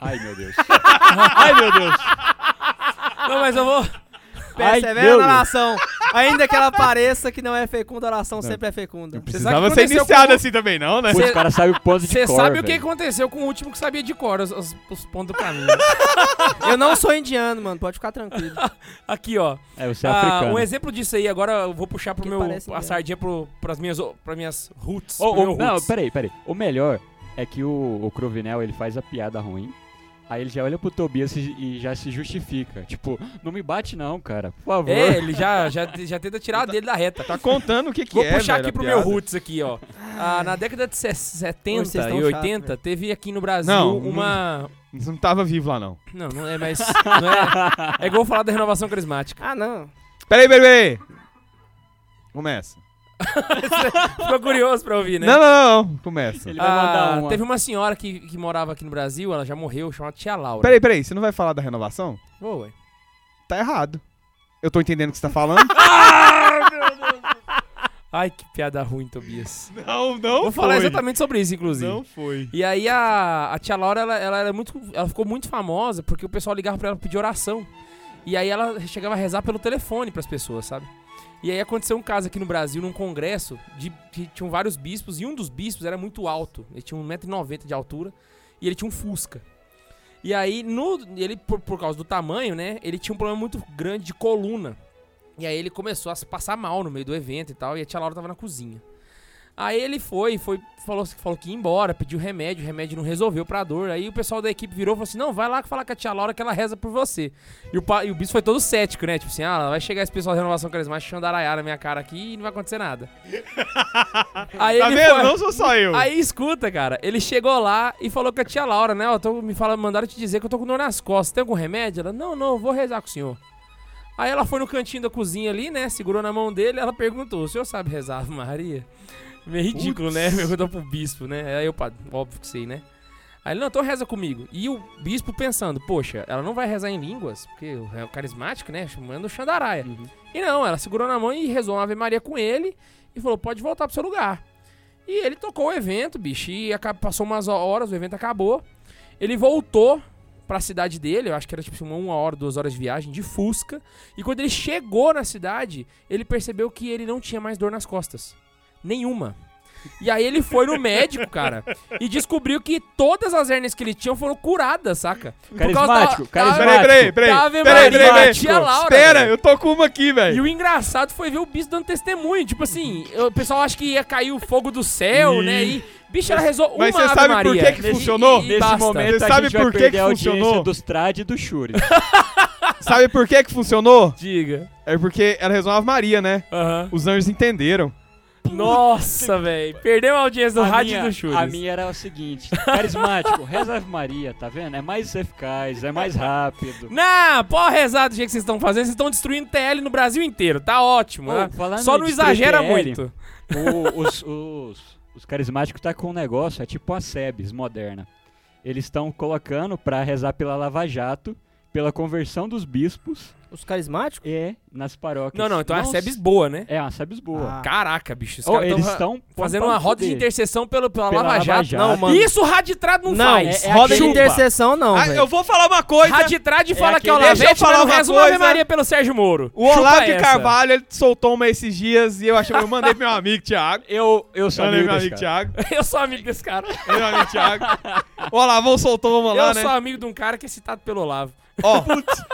Ai, meu Deus. Ai, meu Deus. Não, mas eu vou. Persevera na Deus. Ainda que ela pareça que não é fecunda, a oração sempre é fecunda. Você sabe Precisava o ser iniciado com- assim também, não, né? Pô, Cê- os caras sabem o ponto de Você cor, sabe o que aconteceu com o último que sabia de cor, os, os- os pontos do caminho. Eu não sou indiano, mano. Pode ficar tranquilo. Aqui, ó. É, você é Ah, africano. um exemplo disso aí, agora eu vou puxar pro Que meu. A mesmo. sardinha pro, pras, minhas, pras minhas roots. Ô, meu não, roots. peraí, peraí. O melhor é que o, o Cruvinel, ele faz a piada ruim. Aí ele já olha pro Tobias e, já se justifica. Tipo, não me bate não, cara. Por favor. É, ele já, já, já tenta tirar dele da reta. Tá contando o que, que Vou é, puxar velho, aqui pro piada. meu roots aqui, ó. Ah, na década de se- Hoje 70 vocês e tão 80, chato, teve aqui no Brasil Não, uma... Você não tava vivo lá, não. Não, não é mais... Não é, é igual falar da renovação carismática. Ah, não. Peraí, peraí, peraí. Começa. Ficou curioso pra ouvir, né? Não, não, não. Começa. Ele vai mandar Ah, uma. Teve uma senhora que, que morava aqui no Brasil, ela já morreu, chamada Tia Laura. Peraí, peraí. Você não vai falar da renovação? Vou, ué. Tá errado. Eu tô entendendo o que você tá falando. Ai, que piada ruim, Tobias. não, não Vou falar exatamente sobre isso, inclusive. Não foi. E aí a, a tia Laura, ela, ela era muito. Ela ficou muito famosa porque o pessoal ligava pra ela pedir oração. E aí ela chegava a rezar pelo telefone pras pessoas, sabe? E aí aconteceu um caso aqui no Brasil, num congresso, de que tinham vários bispos, e um dos bispos era muito alto. Ele tinha 1,90m de altura e ele tinha um Fusca. E aí, no, ele, por, por causa do tamanho, né, ele tinha um problema muito grande de coluna. E aí ele começou a se passar mal no meio do evento e tal, e a tia Laura tava na cozinha. Aí ele foi, foi falou, falou que ia embora, pediu remédio, o remédio não resolveu pra dor. Aí o pessoal da equipe virou e falou assim: Não, vai lá falar com a tia Laura que ela reza por você. E o, e o bispo foi todo cético, né? Tipo assim: Ah, vai chegar esse pessoal da renovação carismática chandaraiar na minha cara aqui e não vai acontecer nada. aí Tá ele vendo? foi. Não sou só eu. Aí escuta, cara, ele chegou lá e falou com a tia Laura, né? Ó, tô, me fala, mandaram te dizer que eu tô com dor nas costas. Tem algum remédio? Ela, não, não, vou rezar com o senhor. Aí ela foi no cantinho da cozinha ali, né? Segurou na mão dele, ela perguntou: o senhor sabe rezar, Maria? Meio ridículo, né? Perguntou pro bispo, né? Aí eu, óbvio que sei, né? Aí ele, não, então reza comigo. E o bispo pensando, poxa, ela não vai rezar em línguas, porque é o carismático, né? Chamando o Xandaraia. Uhum. E não, ela segurou na mão e rezou uma Ave Maria com ele e falou, pode voltar pro seu lugar. E ele tocou o evento, bicho, e passou umas horas, o evento acabou. Ele voltou pra cidade dele, eu acho que era tipo uma hora, duas horas de viagem, de Fusca. E quando ele chegou na cidade, ele percebeu que ele não tinha mais dor nas costas. Nenhuma. E aí ele foi no médico, cara, e descobriu que todas as hérnias que ele tinha foram curadas, saca? Por causa Carismático, da- carismático. Peraí, peraí, peraí. Peraí, peraí, peraí. tia Laura, Espera, eu tô com uma aqui, E velho. o engraçado foi ver o bicho dando testemunho. Tipo assim, o pessoal acha que ia cair o fogo do céu, né? E, bicho, ela rezou uma Mas você sabe por que que Nesse- funcionou? e Nesse basta. momento Você a sabe por que que a audiência funcionou? dos trad e dos churi. Sabe por que que funcionou? Diga. É porque ela rezou uma Ave Maria, né? Aham. Os anjos entenderam. Nossa, velho. Perdeu a audiência do a rádio minha, do Chures. a minha era o seguinte, carismático, reza Ave Maria, tá vendo? É mais eficaz, é mais rápido. Não, pode rezar do jeito que vocês estão fazendo. Vocês estão destruindo TL no Brasil inteiro. Tá ótimo. Ô, né? Só não exagera TL, muito. O- os, os, os carismáticos tá com um negócio, é tipo a SEBS moderna. Eles estão colocando pra rezar pela Lava Jato, pela conversão dos bispos Os carismáticos? e nas paróquias. Não, não, então é a Não SEBS s- boa, né? É, uma SEBS boa. Ah. Caraca, bicho. Os Ô, caras eles tão estão fazendo uma roda de intercessão pelo, pela, Pela Lava Lava Jato. Jato. Não, mano. Isso o Raditrado não, Não, faz. é- é roda de aquele- intercessão não, Ah, eu vou falar uma coisa. Raditrade fala que é o eu Lavete, mas falar uma coisa. Maria pelo Sérgio Moro. O Olavo de. Carvalho, ele soltou uma esses dias e eu achei, eu mandei pro meu amigo Thiago. Eu, eu sou Mandei amigo meu desse amigo cara. Thiago. Eu sou amigo desse cara. Meu amigo Thiago. O Olavão soltou uma lá, eu né? sou amigo de um cara que é citado pelo Olavo. Ó,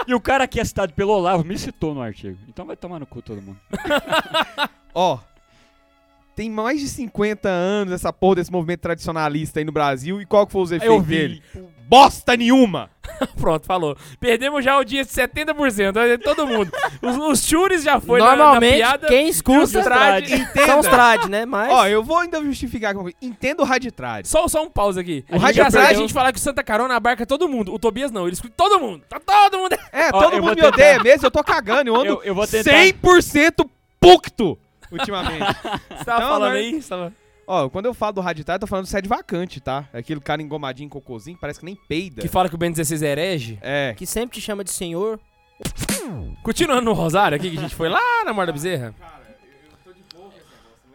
E o cara que é citado pelo Olavo me citou no artigo. Então vai tomar no cu todo mundo. ó. Tem mais de 50 anos essa porra desse movimento tradicionalista aí no Brasil. E qual que foi os efeitos dele? Bosta nenhuma! Pronto, falou. Perdemos já o dia de 70%. olha, Todo mundo. Os, os chures já foi na- na, Normalmente, piada. quem e os escuta trad- são os trad, né? Mas... Ó, eu vou ainda justificar. com- Entendo o raditrade. Só, só um pause aqui. O A gente a falar que o Santa Carona abarca todo mundo. O Tobias não, ele escuta todo mundo. Tá todo mundo. É, Ó, todo mundo me tentar- odeia mesmo. Eu tô cagando. Eu ando Eu, eu vou tentar. 100% pucto ultimamente. Você tava Não, falando né? aí? Tava... Ó, quando eu falo do raditrade, eu tô falando do sede vacante, tá? É aquele cara engomadinho, cocôzinho, parece que nem peida. Que fala que o Ben 16 é herege. É. Que sempre te chama de senhor. Continuando no Rosário aqui, que a gente foi lá na Morda Bezerra.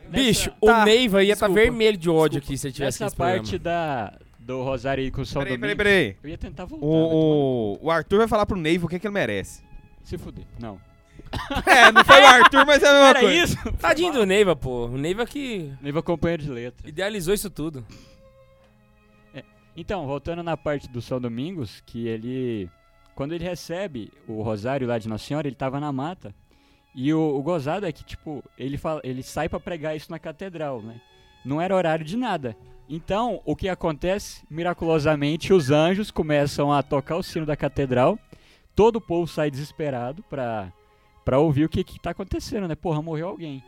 Bicho, Tá, o Neiva ia estar desculpa. vermelho de ódio aqui se ele tivesse Nessa esse programa. parte da, do Rosário aí com o São Peraí, peraí, Domingos, peraí. eu ia tentar voltar. O, o, o Arthur vai falar pro Neiva o que, que ele merece. Se fuder. Não. É, não foi o Arthur, mas é a mesma Era coisa. isso? Tadinho do Neiva, pô. O Neiva que Nível companheiro de letra. idealizou isso tudo. Então, voltando na parte do São Domingos, que ele. Quando ele recebe o rosário lá de Nossa Senhora, ele tava na mata. E o, o gozado é que, tipo, ele, fala, ele sai pra pregar isso na catedral, né? Não era horário de nada. Então, o que acontece? Miraculosamente, os anjos começam a tocar o sino da catedral. Todo o povo sai desesperado pra, pra ouvir o que, que tá acontecendo, né? Porra, morreu alguém.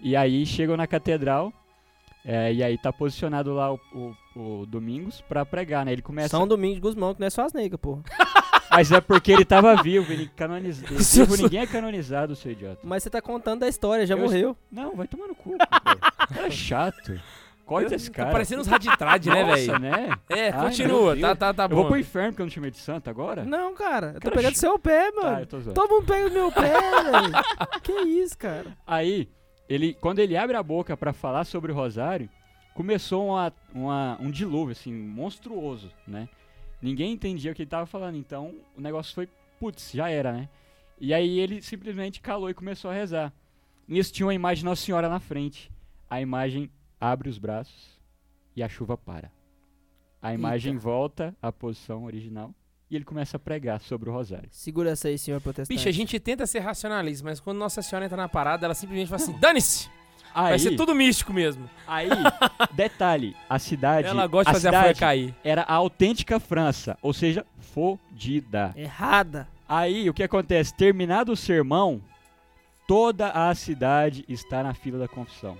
E aí chegam na catedral. é, e aí tá posicionado lá o, o- o Domingos pra pregar, né? Ele começa. São Domingos de Guzmão, que não é só as negras, porra. Mas é porque ele tava vivo, ele canonizado. Vivo, ninguém é canonizado, seu idiota. Mas você tá contando da história, já Eu- morreu. Não, vai tomar no cu. cara. É chato. Corta esse Tá cara. parecendo uns raditrade, né, Nossa, velho? né? É, Ai, continua. Tá, Deus. tá, tá Eu vou bom. pro inferno porque eu não chamei de santo agora? Não, cara, eu tô Cara, pegando ch- seu pé, Tá, mano. eu tô zoando. Todo mundo pega no meu pé, velho. Que isso, cara. Aí, ele, quando ele abre a boca pra falar sobre o rosário, começou uma, uma- um dilúvio, assim, monstruoso, né? Ninguém entendia o que ele tava falando, então o negócio foi, putz, já era, né? E aí ele simplesmente calou e começou a rezar. Nisso tinha uma imagem de Nossa Senhora na frente. A imagem abre os braços e a chuva para. A imagem volta à posição original e ele começa a pregar sobre o rosário. Segura essa aí, senhor protestante. Bicho, a gente tenta ser racionalista, mas quando Nossa Senhora entra na parada, ela simplesmente fala assim: dane-se! Aí, Vai ser tudo místico mesmo. aí detalhe, a cidade, Ela gosta de fazer a folha cair. era a autêntica França, ou seja, fodida. Errada. Aí o que acontece? Terminado o sermão, toda a cidade está na fila da confissão.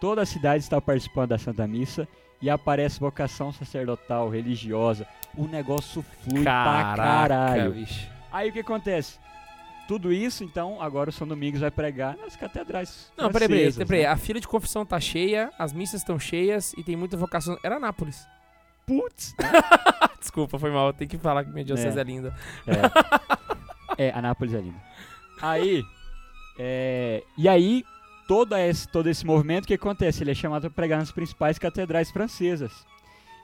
Toda a cidade está participando da Santa Missa e aparece vocação sacerdotal, religiosa. O negócio flui pra caralho. bicho. Aí o que acontece? Tudo isso, então, agora o São Domingos vai pregar nas catedrais. Não, peraí, peraí, peraí. né? A fila de confissão tá cheia, as missas estão cheias e tem muita vocação. Era Nápoles. Putz! Desculpa, foi mal. Tem que falar que minha diocese é, É. linda. É, é Anápolis é linda. Aí, é, e aí, todo esse, todo esse movimento, o que acontece? Ele é chamado para pregar nas principais catedrais francesas.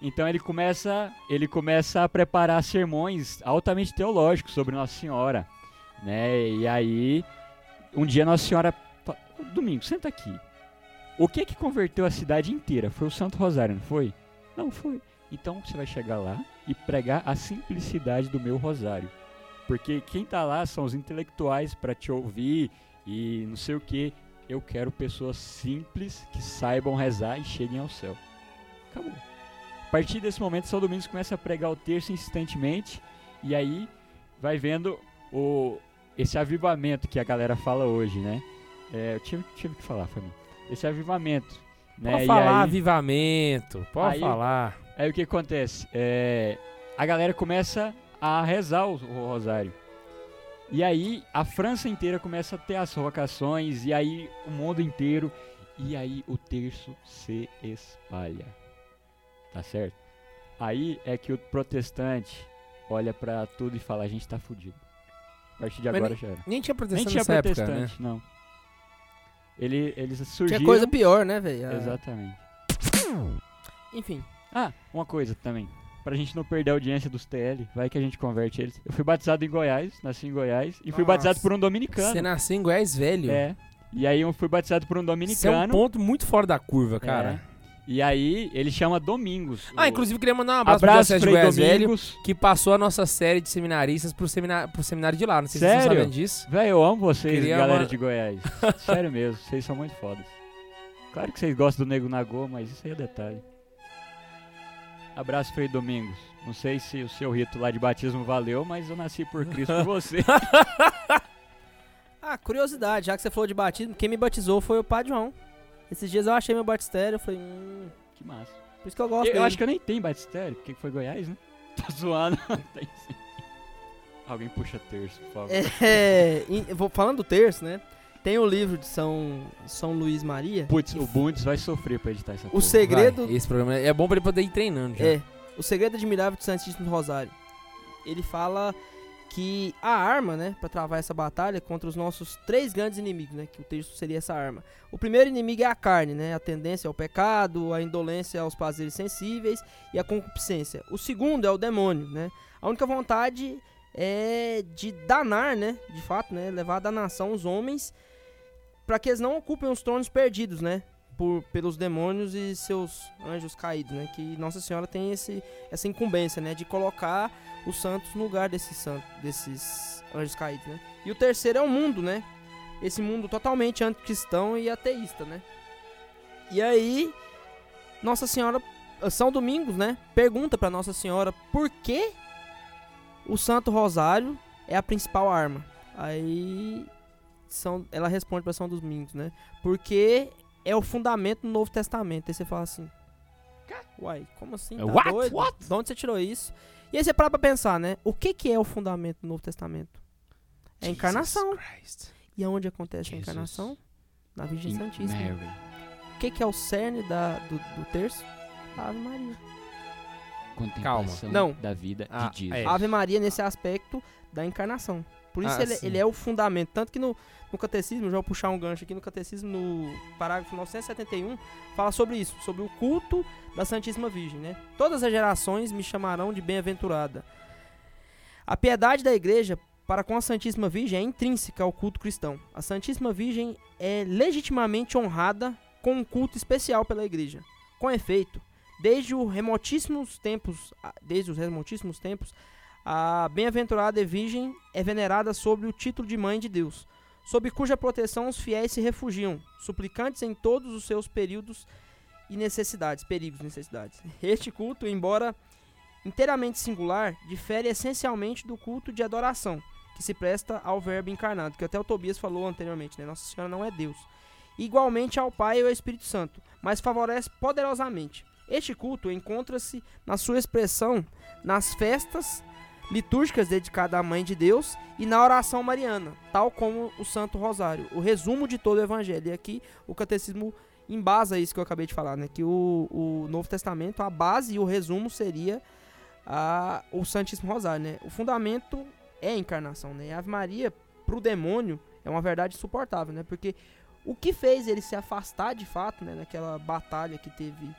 Então ele começa, ele começa a preparar sermões altamente teológicos sobre Nossa Senhora, né? E aí, um dia Nossa Senhora, Domingo, senta aqui. O que que converteu a cidade inteira? Foi o Santo Rosário, não foi? Não foi. Então você vai chegar lá e pregar a simplicidade do meu rosário. Porque quem tá lá são os intelectuais para te ouvir e não sei o que. Eu quero pessoas simples que saibam rezar e cheguem ao céu. Acabou. A partir desse momento, São Domingos começa a pregar o terço insistentemente e aí vai vendo o, esse avivamento que a galera fala hoje, né? É, eu tive, tive que falar, foi mim. Esse avivamento. Né? Pode E falar aí- avivamento. Pode Aí- falar. Aí o que acontece? É, a galera começa a rezar o, o rosário. E aí a França inteira começa a ter as vocações, e aí o mundo inteiro, e aí o terço se espalha. Tá certo? Aí é que o protestante olha pra tudo e fala: a gente tá fudido. A partir de Mas agora já era. Nem tinha Nem proteção tinha nessa época, né? protestante, não. Ele, eles surgiram. Tinha coisa pior, né, velho? Ah, Exatamente. Enfim. Ah, uma coisa também. Pra gente não perder a audiência dos TL, vai que a gente converte eles. Eu fui batizado em Goiás, nasci em Goiás, e fui Nossa. batizado por um Você dominicano. nasceu em Goiás velho. É. E aí eu fui batizado por um Isso é um dominicano. ponto muito fora da curva, cara. É. E aí ele chama Domingos. Ah, O- inclusive queria mandar um abraço, Abraço, pro Goiás velho, Domingos. que passou a nossa série de seminaristas pro, semina pro seminário de lá. Não sei se vocês Sério? sabem disso. Véi, eu amo vocês, Queria galera uma- de Goiás. Sério mesmo, vocês são muito fodas. Claro que vocês gostam do Nego Nagô, mas isso aí é detalhe. Abraço, Frei Domingos. Não sei se o seu rito lá de batismo valeu, mas eu nasci por Cristo por você. Ah, curiosidade, já que você falou de batismo, quem me batizou foi o Padre João. Esses dias eu achei meu batistério, eu falei, hum, que massa. por isso que eu gosto Eu, eu dele. acho que eu nem tenho batistério, porque foi Goiás, né? Tô zoando. Alguém puxa terço, por favor. É, em- vou falando do terço, né? Tem o livro de São, São Luís Maria. Putz, o Bundes vai sofrer pra editar essa O porra. segredo Vai, esse programa é bom pra ele poder ir treinando já. é o segredo admirável do Santíssimo Rosário. Ele fala que a arma, né, para travar essa batalha contra os nossos três grandes inimigos, né, que o texto seria essa arma. O primeiro inimigo é a carne, né, a tendência ao pecado, a indolência aos prazeres sensíveis e a concupiscência. O segundo é o demônio, né? A única vontade é de danar, né, de fato, né, levar a danação os homens para que eles não ocupem os tronos perdidos, né? Por, pelos demônios e seus anjos caídos, né? Que Nossa Senhora tem esse, essa incumbência, né? De colocar os santos no lugar desses, santos, desses anjos caídos, né? E o terceiro é o mundo, né? Esse mundo totalmente anticristão e ateísta, né? E aí, Nossa Senhora, São Domingos, né? Pergunta para Nossa Senhora por que o Santo Rosário é a principal arma. Aí são, ela responde para São Domingos, né? Porque é o fundamento do Novo Testamento. Aí você fala assim, uai, como assim? Tá What? doido? De onde você tirou isso? E aí você para pra pensar, né? O que que é o fundamento do Novo Testamento? É a encarnação. E aonde acontece a Jesus. encarnação? Na Virgem Em Santíssima. Mary. O que que é o cerne da, do, do terço? A Ave Maria. Contemplação Não. da vida Ah, de Jesus. é. A Ave Maria nesse aspecto da encarnação. Por isso Ah, ele, ele é o fundamento. Tanto que no, no catecismo, já vou puxar um gancho aqui, no catecismo, no parágrafo 971, fala sobre isso, sobre o culto da Santíssima Virgem, né? Todas as gerações me chamarão de bem-aventurada. A piedade da igreja para com a Santíssima Virgem é intrínseca ao culto cristão. A Santíssima Virgem é legitimamente honrada com um culto especial pela igreja. Com efeito, desde os remotíssimos tempos, desde os remotíssimos tempos, a bem-aventurada Virgem é venerada sob o título de Mãe de Deus, sob cuja proteção os fiéis se refugiam, suplicantes em todos os seus períodos e necessidades, perigos e necessidades. Este culto, embora inteiramente singular, difere essencialmente do culto de adoração, que se presta ao verbo encarnado, que até o Tobias falou anteriormente, né? Nossa Senhora não é Deus. Igualmente ao Pai e ao Espírito Santo, mas favorece poderosamente. Este culto encontra-se na sua expressão nas festas litúrgicas dedicadas à Mãe de Deus e na oração mariana, tal como o Santo Rosário, o resumo de todo o Evangelho. E aqui o catecismo embasa isso que eu acabei de falar, né? Que o, o Novo Testamento, a base e o resumo seria a, o Santíssimo Rosário, né? O fundamento é a encarnação, né? A Ave Maria, pro demônio, é uma verdade insuportável, né? Porque o que fez ele se afastar de fato, né? Naquela batalha que teve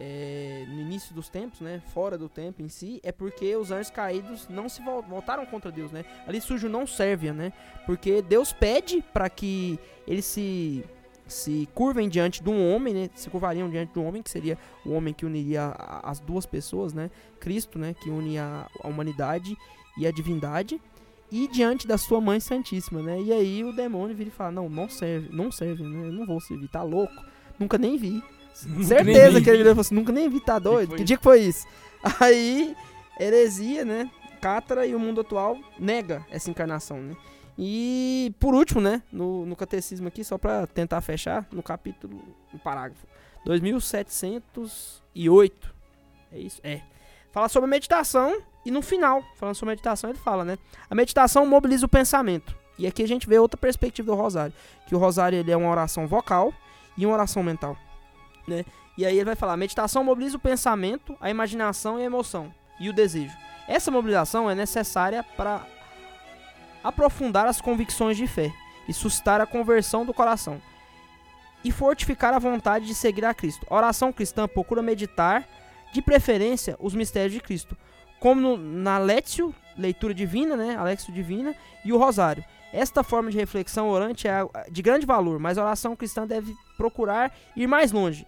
é, no início dos tempos, né? Fora do tempo em si, é porque os anjos caídos não se vol- voltaram contra Deus, né? Ali surge o não sérvia, né? Porque Deus pede para que eles se se curvem diante de um homem, né? Se curvariam diante de um homem, que seria o homem que uniria as duas pessoas, né? Cristo, né? Que une a, a humanidade e a divindade. E diante da sua mãe santíssima, né? E aí o demônio vira e fala, não, não serve, não serve, né? Eu não vou servir, tá louco? Nunca nem vi. Certeza que ele virou e falou assim, nunca nem vi, tá doido? Que isso? dia que foi isso? Aí, heresia, né? Catra e o mundo atual nega essa encarnação, né? E por último, né, no, no catecismo aqui, só pra tentar fechar, no capítulo, no parágrafo 2708. É isso? É. Fala sobre meditação e no final, falando sobre meditação, ele fala, né? A meditação mobiliza o pensamento. E aqui a gente vê outra perspectiva do rosário, que o rosário ele é uma oração vocal e uma oração mental, né? E aí ele vai falar: meditação mobiliza o pensamento, a imaginação e a emoção e o desejo. Essa mobilização é necessária para aprofundar as convicções de fé e suscitar a conversão do coração e fortificar a vontade de seguir a Cristo. A oração cristã procura meditar, de preferência, os mistérios de Cristo, como no, na Létio, leitura divina, né, a Létio divina, e o rosário. Esta forma de reflexão orante é de grande valor, mas a oração cristã deve procurar ir mais longe,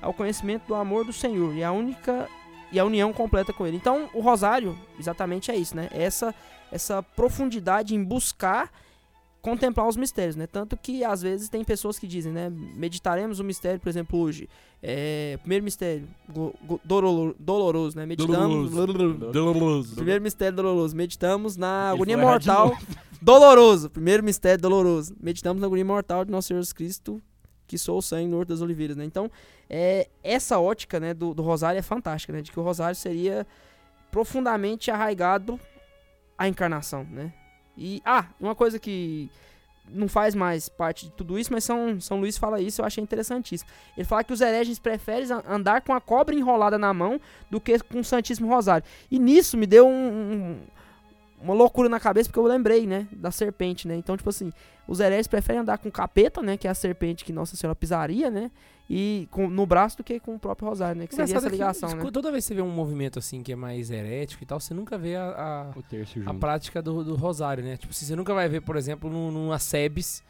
ao conhecimento do amor do Senhor e a única e a união completa com ele. Então, o rosário, exatamente é isso, né? Essa essa profundidade em buscar contemplar os mistérios, né? Tanto que às vezes tem pessoas que dizem, né? Meditaremos o mistério, por exemplo, hoje. É, primeiro mistério go- go- doloro- doloroso, né? Meditamos. Primeiro mistério doloroso. Meditamos na Ele agonia mortal. Doloroso. Primeiro mistério doloroso. Meditamos na agonia mortal de nosso Senhor Jesus Cristo, que sou o sangue no Horto das Oliveiras, né? Então, é, essa ótica, né, do, do rosário é fantástica, né? De que o rosário seria profundamente arraigado à encarnação, né? E, ah, uma coisa que não faz mais parte de tudo isso, mas São, São Luís fala isso, eu achei interessantíssimo. Ele fala que os hereges preferem andar com a cobra enrolada na mão do que com o Santíssimo Rosário. E nisso me deu um- um- uma loucura na cabeça, porque eu lembrei, né, da serpente, né? Então, tipo assim, os hereges preferem andar com o capeta, né, que é a serpente que Nossa Senhora pisaria, né? E com, no braço do que com o próprio Rosário, né? Que seria Engraçado essa que, ligação, escu- né? Toda vez que você vê um movimento assim que é mais herético e tal, você nunca vê a, a- O terço a prática do, do rosário, né? Tipo, assim, você nunca vai ver, por exemplo, num- numa SEBS,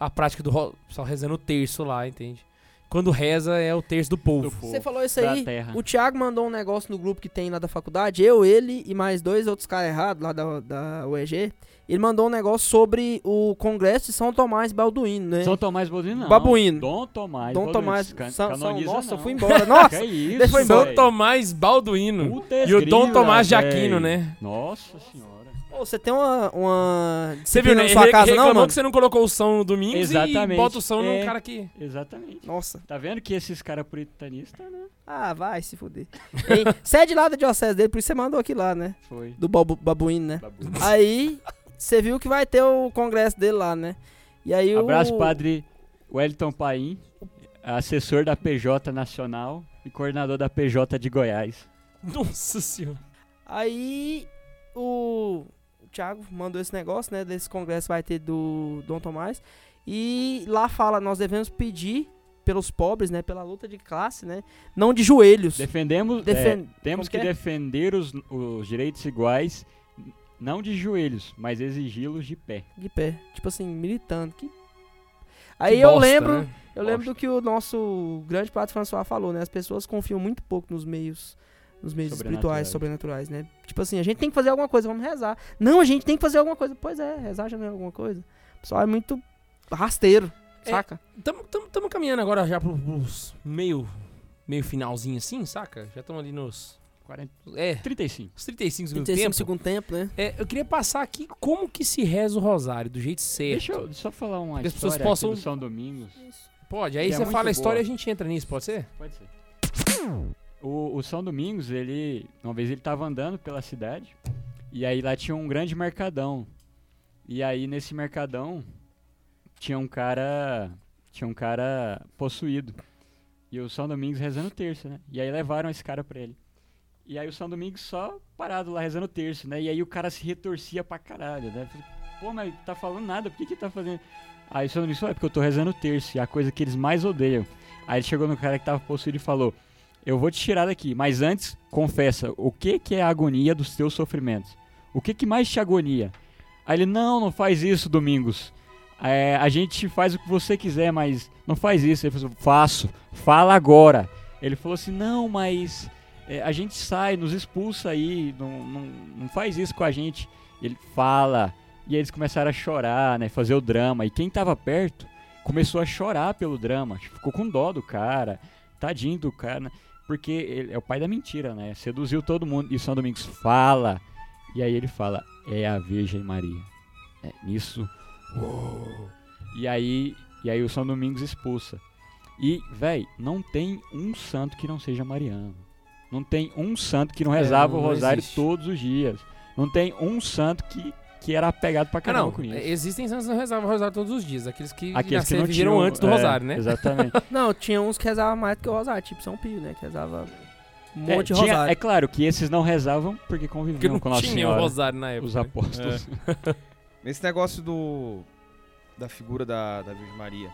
a prática do só rezando o terço lá, entende? Quando reza é o terço do povo. Você falou isso aí, terra. o Thiago mandou um negócio no grupo que tem lá da faculdade, eu, ele e mais dois outros caras errados lá da, da UEG. Ele mandou um negócio sobre o Congresso de São Tomás Balduino, né? São Tomás Balduino, não. Babuíno. Dom Tomás Dom. Tomás. Can- São, São, nossa, eu não. fui embora. Nossa! Que isso, São. Tomás Balduino. Puta E o Dom Tomás de Aquino, véi. né? Nossa senhora. Pô, você tem uma, uma Você viu, né? na sua Re- casa, não, reclamou mano? que você não colocou o som no domingo e Exatamente. bota o som É. no cara que... Exatamente. Nossa. Tá vendo que esses caras puritanistas, né? Ah, vai se fuder. Ei, Você é de lá da diocese dele, por isso você mandou aqui lá, né? Foi. Do babu, babuíno, né? Babu. Aí, você viu que vai ter o congresso dele lá, né? E aí o... Abraço, padre Wellington Paim, assessor da PJ Nacional e coordenador da PJ de Goiás. Nossa senhora. Aí o o Thiago mandou esse negócio, né? Desse congresso vai ter do Dom Tomás. E lá fala, nós devemos pedir pelos pobres, né? Pela luta de classe, né? Não de joelhos. Defendemos, Defen- é, temos que é? defender os, os direitos iguais, não de joelhos, mas exigi-los de pé. De pé. Tipo assim, militando. Que... Aí Que eu bosta, lembro, né? eu lembro do que o nosso grande Padre François falou, né? As pessoas confiam muito pouco nos meios nos meios espirituais, sobrenaturais, né? Tipo assim, a gente tem que fazer alguma coisa, vamos rezar. Não, a gente tem que fazer alguma coisa. Pois é, rezar já não é alguma coisa. O pessoal é muito rasteiro, É. saca? Tamo, tamo, tamo caminhando agora já pro- pros meio, meio finalzinho assim, saca? Já estamos ali nos... 40, É, 35. os 35 segundos 35 tempo. segundo tempo, né? É, eu queria passar aqui como que se reza o rosário, do jeito certo. Deixa eu só falar uma Porque as pessoas história possam- aqui do São Domingos. Pode, aí É você muito fala a história e a gente entra nisso, pode ser? Pode ser. O, o São Domingos, ele. Uma vez ele tava andando pela cidade. E aí lá tinha um grande mercadão. E aí nesse mercadão tinha um cara. Tinha um cara possuído. E o São Domingos rezando terço, né? E aí levaram esse cara pra ele. E aí o São Domingos só parado lá rezando terço, né? E aí o cara se retorcia pra caralho, né? Pô, mas tá falando nada, por que que tá fazendo? Aí o São Domingos falou, é porque eu tô rezando terço, e é a coisa que eles mais odeiam. Aí ele chegou no cara que tava possuído e falou: Eu vou te tirar daqui, mas antes, confessa, o que que é a agonia dos teus sofrimentos? O que que mais te agonia? Aí ele: Não, não faz isso, Domingos. é, a gente faz o que você quiser, mas não faz isso. Ele falou assim, faço, fala agora. Ele falou assim, não, mas é, a gente sai, nos expulsa aí, não, não, não faz isso com a gente. Ele fala, e eles começaram a chorar, né, fazer o drama. E quem tava perto começou a chorar pelo drama, ficou com dó do cara, tadinho do cara, né, porque ele é o pai da mentira, né, seduziu todo mundo. E São Domingos fala, e aí ele fala, é a Virgem Maria. É, nisso, uou. e aí, e aí o São Domingos expulsa. E, véi, não tem um santo que não seja mariano. Não tem um santo que não rezava não o rosário existe. todos os dias. Não tem um santo que, que era apegado pra Ah, caramba não. com isso. Existem santos que não rezavam o rosário todos os dias. Aqueles que Aqueles que não tinham, antes do é, rosário, né? Exatamente. Não, tinha uns que rezavam mais do que o Rosário, tipo São Pio, né? Que rezava um É, monte de tinha- Rosário. é claro que esses não rezavam porque conviviam Porque não com Nossa tinha o Senhora, rosário na época. os apóstolos. Esse negócio do da figura da, da Virgem Maria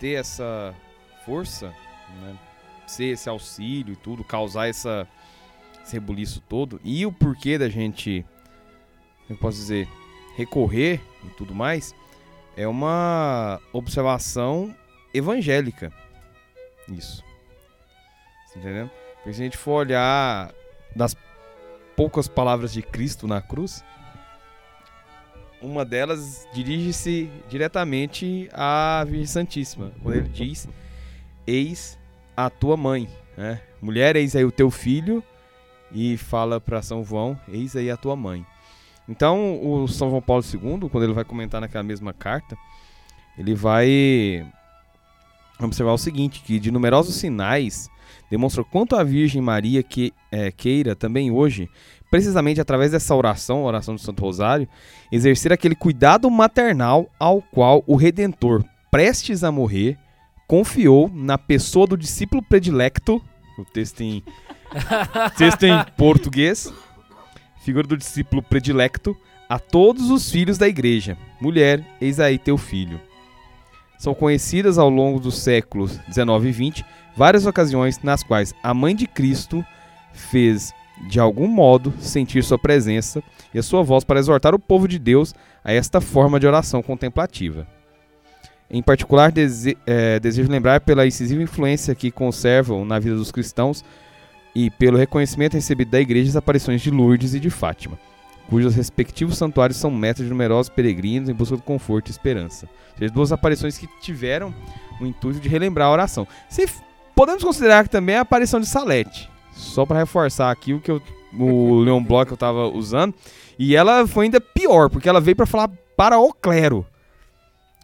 ter essa força, né? Ser esse auxílio e tudo, causar essa, esse rebuliço todo, e o porquê da gente, como posso dizer, recorrer e tudo mais, é uma observação evangélica. Isso. Tá entendendo? Porque se a gente for olhar das poucas palavras de Cristo na cruz, uma delas dirige-se diretamente à Virgem Santíssima, quando ele diz: Eis a tua mãe, né? Mulher, eis aí o teu filho, e fala para São João: Eis aí a tua mãe. Então, o São João Paulo II, quando ele vai comentar naquela mesma carta, ele vai observar o seguinte: que de numerosos sinais demonstram quanto a Virgem Maria que, eh, queira também hoje, precisamente através dessa oração, a oração do Santo Rosário, exercer aquele cuidado maternal ao qual o Redentor, prestes a morrer, confiou na pessoa do discípulo predilecto, o texto em, texto em português, figura do discípulo predilecto, a todos os filhos da igreja. Mulher, eis aí teu filho. São conhecidas ao longo dos séculos 19 e 20 várias ocasiões nas quais a mãe de Cristo fez de algum modo sentir sua presença e a sua voz para exortar o povo de Deus a esta forma de oração contemplativa. Em particular, dese eh, desejo lembrar pela incisiva influência que conservam na vida dos cristãos e pelo reconhecimento recebido da igreja as aparições de Lourdes e de Fátima, cujos respectivos santuários são meta de numerosos peregrinos em busca do conforto e esperança. Ou seja, duas aparições que tiveram o intuito de relembrar a oração. Se podemos considerar que também é a aparição de Salete, só para reforçar aqui o que eu, o Leon Bloch que eu tava usando, e ela foi ainda pior, porque ela veio para falar para o clero.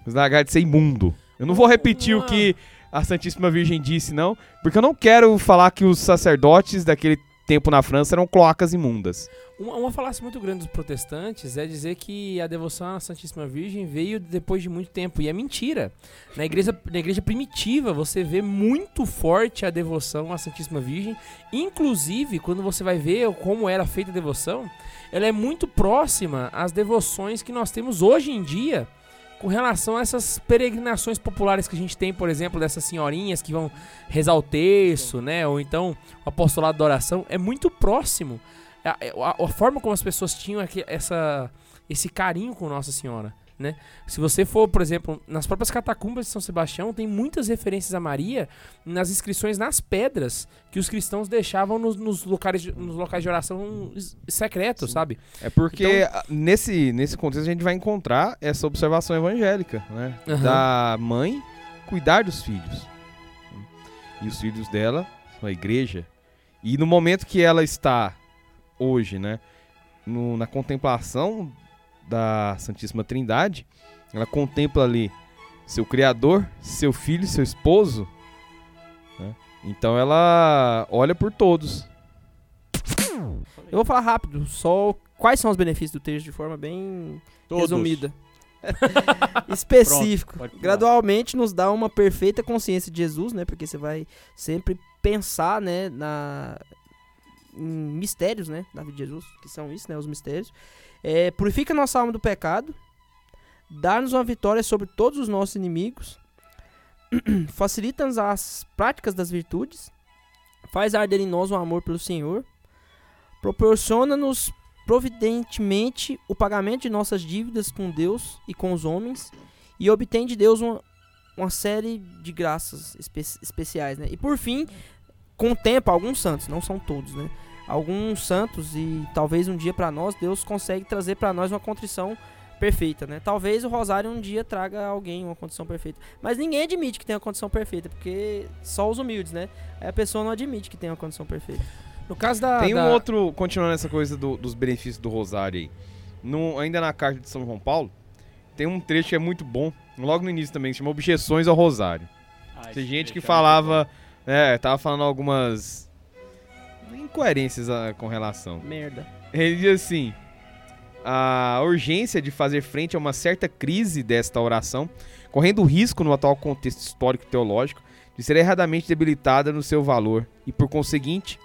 Os lagartos ser imundo. Eu não vou repetir o que a Santíssima Virgem disse, não, porque eu não quero falar que os sacerdotes daquele tempo na França eram cloacas imundas. Uma, uma falácia muito grande dos protestantes é dizer que a devoção à Santíssima Virgem veio depois de muito tempo. E é mentira. Na igreja, na igreja primitiva, você vê muito forte a devoção à Santíssima Virgem. Inclusive, quando você vai ver como era feita a devoção, ela é muito próxima às devoções que nós temos hoje em dia com relação a essas peregrinações populares que a gente tem, por exemplo, dessas senhorinhas que vão rezar o terço, né? Ou então o apostolado da oração. É muito próximo a, a- a forma como as pessoas tinham aqui- essa, esse carinho com Nossa Senhora, né? Se você for, por exemplo, nas próprias catacumbas de São Sebastião, tem muitas referências a Maria nas inscrições nas pedras que os cristãos deixavam nos, nos locais, de- nos locais de oração secretos, sabe? É porque Então- nesse, nesse contexto a gente vai encontrar essa observação evangélica, né? Aham. Da mãe cuidar dos filhos. E os filhos dela são a igreja. E no momento que ela está hoje, né? no- na contemplação da Santíssima Trindade, ela contempla ali seu Criador, seu filho, seu esposo. né? Então ela olha por todos. Eu vou falar rápido, só quais são os benefícios do texto de forma bem Todos. resumida. Específico. Pular. Gradualmente nos dá uma perfeita consciência de Jesus, né? Porque você vai sempre pensar, né, na em mistérios, né, da vida de Jesus, que são isso, né, os mistérios. É, purifica nossa alma do pecado, dá-nos uma vitória sobre todos os nossos inimigos, facilita-nos as práticas das virtudes, faz arder em nós o amor pelo Senhor, proporciona-nos providentemente o pagamento de nossas dívidas com Deus e com os homens. E obtém de Deus uma, uma série de graças espe- especiais, né? E por fim, com o tempo, alguns santos, não são todos, né? Alguns santos e talvez um dia pra nós, Deus consegue trazer pra nós uma contrição perfeita, né? Talvez o rosário um dia traga alguém uma condição perfeita. Mas ninguém admite que tem uma condição perfeita, porque só os humildes, né? Aí a pessoa não admite que tem uma condição perfeita. No caso da. Tem um da- outro, continuando essa coisa do- dos benefícios do rosário aí. No- ainda na carta de São João Paulo, tem um trecho que é muito bom, logo no início também, que chama Objeções ao Rosário. Ah, Tem gente que é falava, é, tava falando algumas incoerências ah, com relação. Merda. Ele diz assim: a urgência de fazer frente a uma certa crise desta oração, correndo o risco no atual contexto histórico e teológico de ser erradamente debilitada no seu valor e, por conseguinte,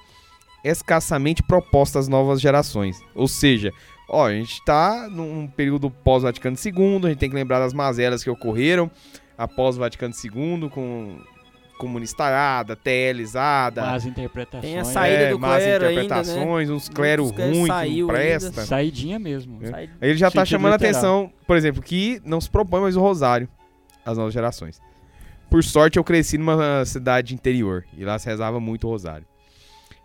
escassamente proposta às novas gerações. Ou seja, ó, a gente está num período pós-Vaticano II, a gente tem que lembrar das mazelas que ocorreram após o Vaticano II, com comunistarada, teelizada, Más interpretações. Tem a saída do más clero ainda, né? interpretações, uns clero ruim que não ainda. presta. Saidinha mesmo. É. Ele já tá Sentido chamando a literal. atenção, por exemplo, que não se propõe mais o rosário às novas gerações. Por sorte, eu cresci numa cidade interior e lá se rezava muito o rosário.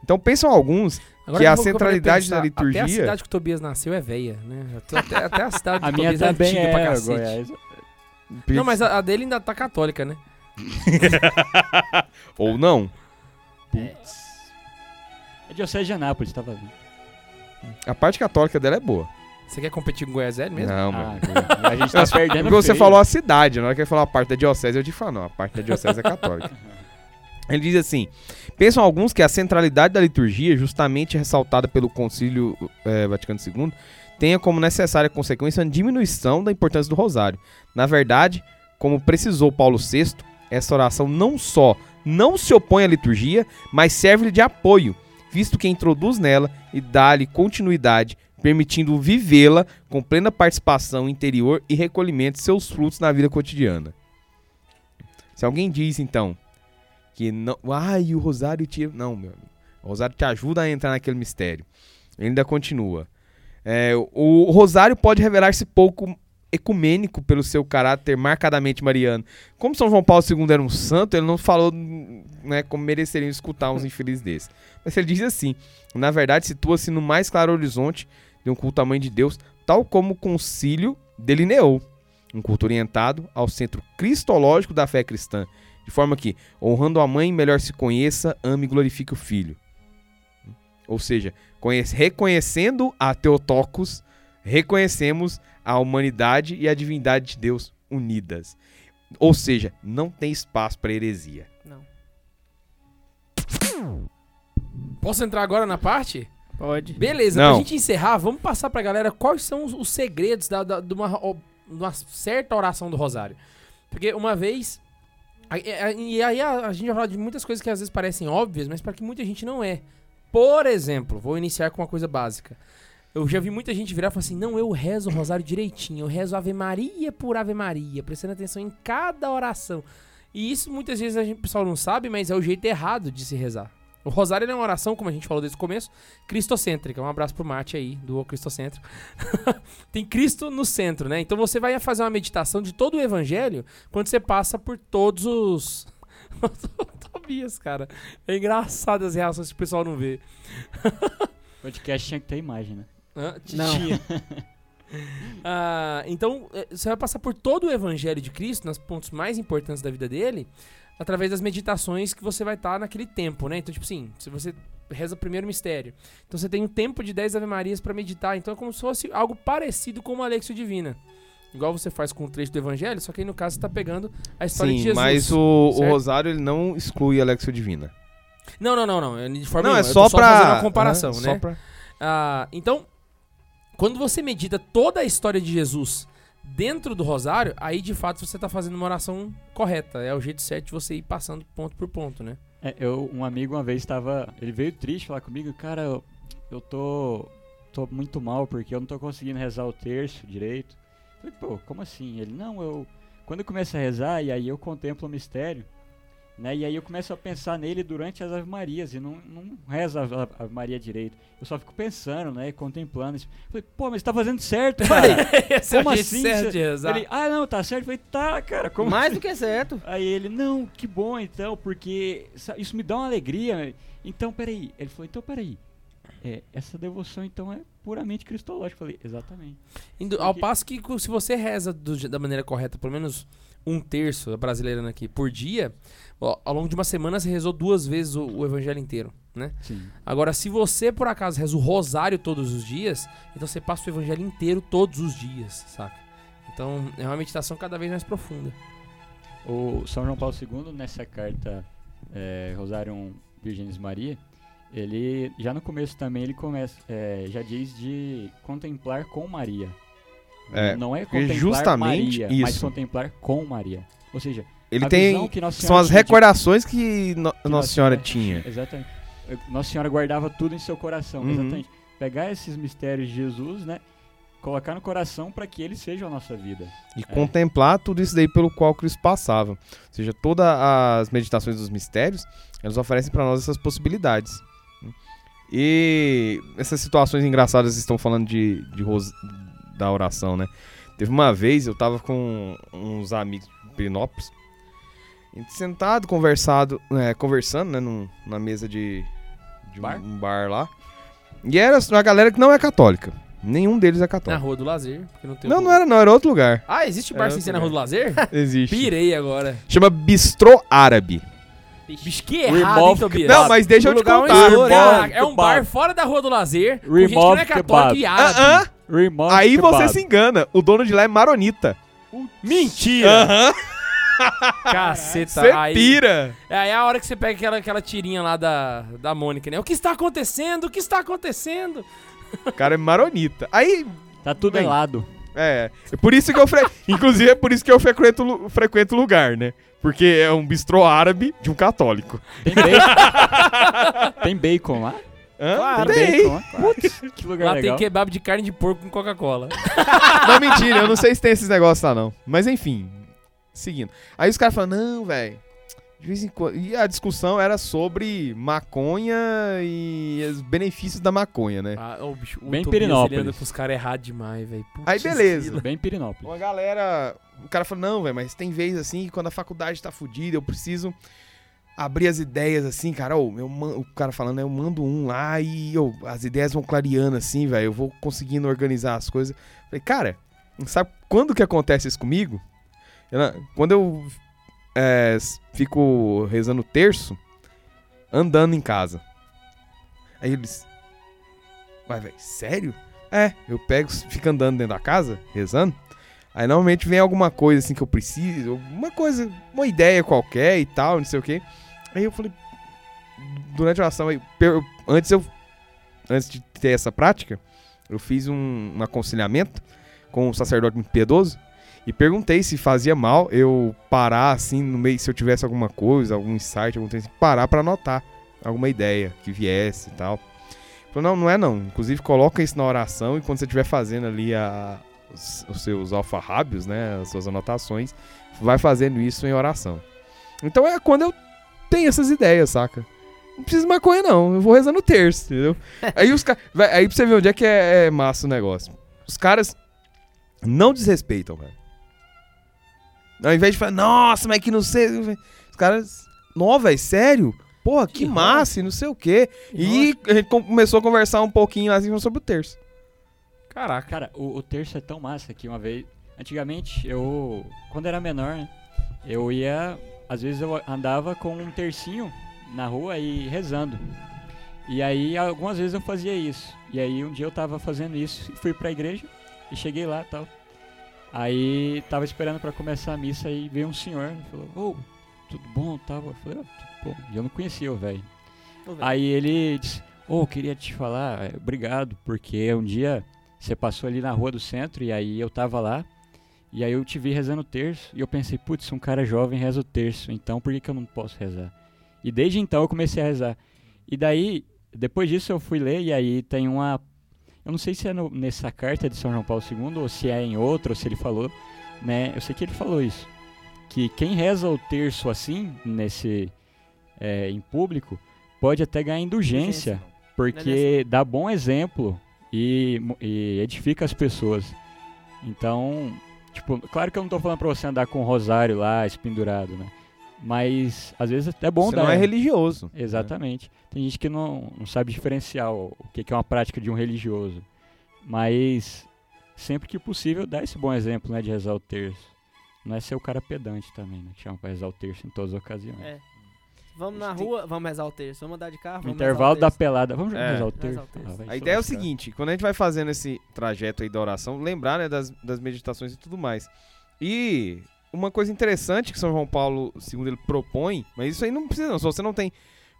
Então pensam alguns, Agora que a centralidade da pensar, Até a liturgia- cidade que o Tobias nasceu é velha, né? Até, até a cidade A do minha Tobias é antiga pra é, cacete. Goiás. Não, mas a, a dele ainda tá católica, né? ou não, É Diocese de Anápolis, tava vendo. a parte católica dela é boa. Você quer competir com o Goiás Velho mesmo? Não, Ah, mano. a gente tá perdendo Porque você feio. falou a cidade, na hora que ele falou a parte da diocese, eu te falo, não, a parte da diocese é católica. Ele diz assim: pensam alguns que a centralidade da liturgia, justamente ressaltada pelo Concílio eh, Vaticano II, tenha como necessária consequência a diminuição da importância do rosário. Na verdade, como precisou Paulo VI, essa oração não só não se opõe à liturgia, mas serve de apoio, visto que introduz nela e dá-lhe continuidade, permitindo vivê-la com plena participação interior e recolhimento de seus frutos na vida cotidiana. Se alguém diz, então, que não. Ai, o rosário te. Não, meu amigo. O rosário te ajuda a entrar naquele mistério. Ele ainda continua. É, o rosário pode revelar-se pouco ecumênico pelo seu caráter marcadamente mariano. Como São João Paulo II era um santo, ele não falou né, como mereceriam escutar uns infelizes desses. Mas ele diz assim: na verdade, situa-se no mais claro horizonte de um culto à mãe de Deus, tal como o concílio delineou. Um culto orientado ao centro cristológico da fé cristã, de forma que, honrando a mãe, melhor se conheça, ame e glorifique o filho. Ou seja, conhece- reconhecendo a Teotocos, reconhecemos a humanidade e a divindade de Deus unidas. Ou seja, não tem espaço para heresia. Não. Posso entrar agora na parte? Pode. Beleza, Não. pra gente encerrar, vamos passar pra galera quais são os, os segredos da, da- de, uma, ó, de uma certa oração do Rosário. Porque uma vez. E e aí a, a gente vai falar de muitas coisas que às vezes parecem óbvias, mas para que muita gente não é. Por exemplo, vou iniciar com uma coisa básica. Eu já vi muita gente virar e falar assim: não, eu rezo o rosário direitinho, eu rezo Ave Maria por Ave Maria, prestando atenção em cada oração. E isso muitas vezes a gente, o pessoal não sabe, mas é o jeito errado de se rezar. O rosário é uma oração, como a gente falou desde o começo, cristocêntrica. Um abraço pro Mate aí, do O Cristocêntrico. Tem Cristo no centro, né? Então você vai fazer uma meditação de todo o evangelho quando você passa por todos os. Tobias, cara. É engraçado as reações que o pessoal não vê. Podcast tinha que ter imagem, né? Tinha. Ah, então, eh, você vai passar por todo o evangelho de Cristo, nos pontos mais importantes da vida dele, através das meditações que você vai estar naquele tempo, né? Então, tipo assim, se você reza o primeiro mistério, então você tem um tempo de 10 Ave Marias para meditar, então é como se fosse algo parecido com uma Alexio Divina. Igual você faz com o trecho do evangelho, só que aí no caso você tá pegando a história de Sim, Jesus. mas o, o rosário ele não exclui a Alexio Divina. Não, não, não, não. é De forma Não, é nenhuma, eu só pra. fazendo uma comparação, né? Só pra... Ah, então, quando você medita toda a história de Jesus dentro do rosário, aí de fato você tá fazendo uma oração correta. É o jeito certo de você ir passando ponto por ponto, né? É, eu, um amigo uma vez estava. Ele veio triste falar comigo, cara, eu, eu tô. tô muito mal porque eu não tô conseguindo rezar o terço direito. Eu falei, pô, como assim? Ele, não, eu. Quando eu começo a rezar e aí eu contemplo o mistério, Né? E aí eu começo a pensar nele durante as Ave Marias e não, não rezo a Ave Maria direito. Eu só fico pensando, né? Contemplando isso. Falei, pô, mas você tá fazendo certo, cara. É Como assim? certo de rezar. Ele, ah, não, tá certo. Eu falei, tá, cara, como Mais assim? do que certo. Aí ele, não, que bom então, porque isso me dá uma alegria. Então, peraí. Ele falou, então, peraí. É, essa devoção, então, é puramente cristológica. Eu falei, exatamente. Indo- ao Porque- passo que se você reza do da maneira correta, pelo menos um terço, a brasileirando aqui, por dia, ó, ao longo de uma semana você rezou duas vezes o, o evangelho inteiro, né? Sim. Agora, se você por acaso reza o rosário todos os dias, então você passa o evangelho inteiro todos os dias, saca? Então é uma meditação cada vez mais profunda. O São João Paulo II, nessa carta é, Rosarium Virgenis Maria, ele, já no começo também, ele começa, é, já diz de contemplar com Maria. É, não é contemplar justamente Maria, mas isso. contemplar com Maria. Ou seja, Ele a tem. que São as de- recordações que no- Nossa Nossa Senhora tinha. Exatamente. Nossa Senhora guardava tudo em seu coração, Uhum. exatamente. Pegar esses mistérios de Jesus, né? Colocar no coração para que eles sejam a nossa vida. E contemplar tudo isso daí pelo qual Cristo passava. Ou seja, todas as meditações dos mistérios, elas oferecem para nós essas possibilidades. E essas situações engraçadas estão falando de, de ros- da oração, né? Teve uma vez, eu tava com uns amigos gente sentado, conversado, é, conversando, né, num- na mesa de, de um- Bar? um bar lá. E era uma galera que não é católica. Nenhum deles é Na católico. Rua do Lazer. Porque não, tem Não, não era não, era outro lugar. Ah, existe bar Era sem outro ser na Rua do Lazer? Existe. Pirei agora. Chama Bistrô Árabe. Bicho, que errado, hein, Remove Tobias? Não, mas deixa eu te contar. é um bar fora da Rua do Lazer, com gente que não é católica kebab. e árabe. Ah, Aí você se engana. O dono de lá é maronita. Mentira! Aham. Caceta. Você aí, pira. Aí é a hora que você pega aquela, aquela tirinha lá da, da Mônica, né? O que está acontecendo? O que está acontecendo? O cara é maronita. Aí, Tá tudo Bem. errado. é. É por isso que eu. Fre... Inclusive, é por isso que eu frequento, frequento o lugar, né? Porque é um bistrô árabe de um católico. Tem bacon? tem bacon lá? Hã? Claro, Tem. bacon lá? Putz, que lugar Lá legal. tem kebab de carne de porco com Coca-Cola. Não, mentira, eu não sei se tem esses negócios lá, não. Mas enfim, seguindo. Aí os caras falam, não, velho. De vez em quando. E a discussão era sobre maconha e os benefícios da maconha, né? Ah, ô, bicho, o Bem Tobias, Pirinópolis. Ele anda pros caras errados demais, velho. Aí beleza. Bem Pirinópolis. Uma galera. O cara falou, não, velho, mas tem vez assim que quando a faculdade tá fodida, eu preciso abrir as ideias assim, cara. Ô, eu O cara falando, né, eu mando um lá e ô, as ideias vão clareando assim, velho. Eu vou conseguindo organizar as coisas. Falei, cara, sabe quando que acontece isso comigo? Quando eu é, fico rezando o terço, andando em casa. Aí eles. Vai, velho, sério? É, eu pego, fico andando dentro da casa, rezando. Aí normalmente vem alguma coisa assim que eu preciso, uma coisa, uma ideia qualquer e tal, não sei o quê. Aí eu falei, durante a oração, aí, antes eu, antes de ter essa prática, eu fiz um, um aconselhamento com um sacerdote muito piedoso e perguntei se fazia mal eu parar assim no meio, se eu tivesse alguma coisa, algum insight, algum tempo, parar pra anotar alguma ideia que viesse e tal. Falou, não, não é não. Inclusive, coloca isso na oração e quando você estiver fazendo ali a, os, os seus alfarrábios, né? As suas anotações, vai fazendo isso em oração. Então é quando eu tenho essas ideias, saca? Não precisa de maconha, não. Eu vou rezando o terço, entendeu? aí os caras. Aí pra você ver onde é que é, é massa o negócio. Os caras não desrespeitam, velho. Ao invés de falar, nossa, mas que não sei. Os caras. Não, velho, sério? Porra, que, Que massa, e não sei o quê. E a gente com- começou a conversar um pouquinho assim sobre o terço. Caraca. Cara, o, o terço é tão massa que uma vez. Antigamente, eu. Quando era menor, né? Eu ia. Às vezes eu andava com um tercinho na rua e rezando. E aí, algumas vezes eu fazia isso. E aí, um dia eu tava fazendo isso e fui pra igreja e cheguei lá tal. Aí, tava esperando pra começar a missa e veio um senhor e falou: Ô, tudo bom? Tava. Eu falei: "Ó, tudo bom. E eu não conhecia o velho. Aí ele disse: Ô, eu queria te falar, eh, obrigado, porque um dia você passou ali na rua do centro e aí eu tava lá. E aí eu te vi rezando o terço e eu pensei, putz, um cara jovem reza o terço, então por que, que eu não posso rezar? E desde então eu comecei a rezar. E daí, depois disso eu fui ler e aí tem uma. Eu não sei se é no- nessa carta de São João Paulo II ou se é em outra ou se ele falou, né? Eu sei que ele falou isso. que quem reza o terço assim, nesse é, em público, pode até ganhar indulgência, porque dá bom exemplo e, e edifica as pessoas. Então, tipo, claro que eu não tô falando pra você andar com o rosário lá, espendurado, né? Mas às vezes é bom Você dar. não é religioso. Exatamente. Tem gente que não, não sabe diferenciar o, o que que é uma prática de um religioso. Mas sempre que possível dá esse bom exemplo, né, de rezar o terço. Não é ser o cara pedante também, né? Que chama pra rezar o terço em todas as ocasiões. É. Vamos na A gente tem- rua, vamos rezar o terço. Vamos andar de carro, vamos intervalo da pelada. Vamos É. rezar o terço? o terço. Ah, A ideia é o seguinte, quando a gente vai fazendo esse trajeto aí da oração, lembrar, né, das, das meditações e tudo mais. E uma coisa interessante que São João Paulo II ele propõe, mas isso aí não precisa não, se você não tem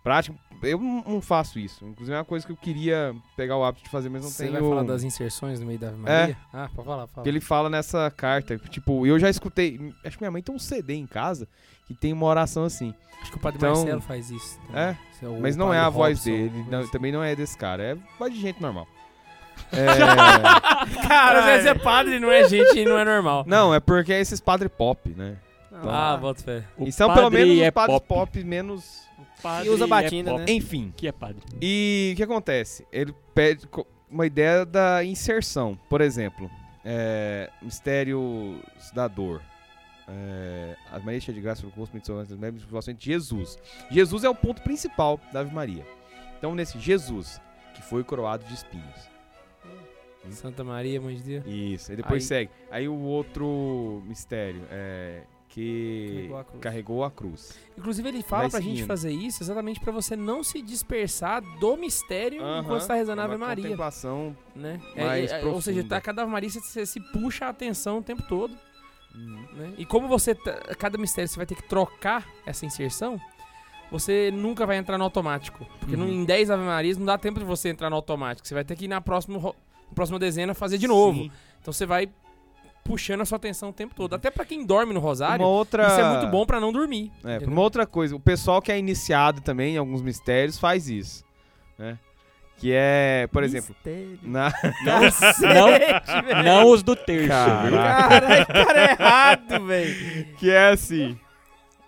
prática, eu não faço isso. Inclusive é uma coisa que eu queria pegar o hábito de fazer, mas não Você tenho... vai falar das inserções no meio da Ave Maria? Ah, pode falar, fala. Que ele fala nessa carta, tipo, eu já escutei, acho que minha mãe tem um CD em casa que tem uma oração assim. Acho que o Padre Então- Marcelo faz isso. também. É? O Mas não é a voz Robson, dele, não, também não é desse cara, é voz de gente normal. É... Cara, às vezes é padre, não é gente, não é normal. não, é porque é esses padre pop, né? Não, Ah, bota fé. E são pelo menos os é padres pop. pop, menos. O padre E usa é batina, pop. né? Enfim. Que é padre. E o que acontece? Ele pede uma ideia da inserção. Por exemplo, é, Mistérios da Dor. É, Maria cheia de graça, o rosto, das de Jesus. Jesus é o ponto principal da Ave Maria. Então, nesse Jesus, que foi coroado de espinhos. Santa Maria, mãe de Deus. Isso, aí depois Aí- segue. Aí o outro mistério é que Carregou a cruz. carregou a cruz. Inclusive, ele fala Vai pra gente fazer isso exatamente pra você não se dispersar do mistério enquanto você tá rezando a Uma Ave Maria. contemplação. Né? mais É, é, ou seja, tá cada Ave Maria você, você se puxa a atenção o tempo todo. Né? E como você. tá- cada mistério você vai ter que trocar essa inserção, você nunca vai entrar no automático. Porque Uhum. no- em 10 Ave Marias não dá tempo de você entrar no automático. Você vai ter que ir na próxima, na próxima dezena fazer de novo. Sim. Então você vai puxando a sua atenção o tempo todo. Até pra quem dorme no rosário, Uma outra... isso é muito bom pra não dormir. É, uma outra coisa, o pessoal que é iniciado também em alguns mistérios faz isso, né? Que é, por exemplo, na Não, velho. não os do terço. Caralho, cara é errado, velho. que é assim.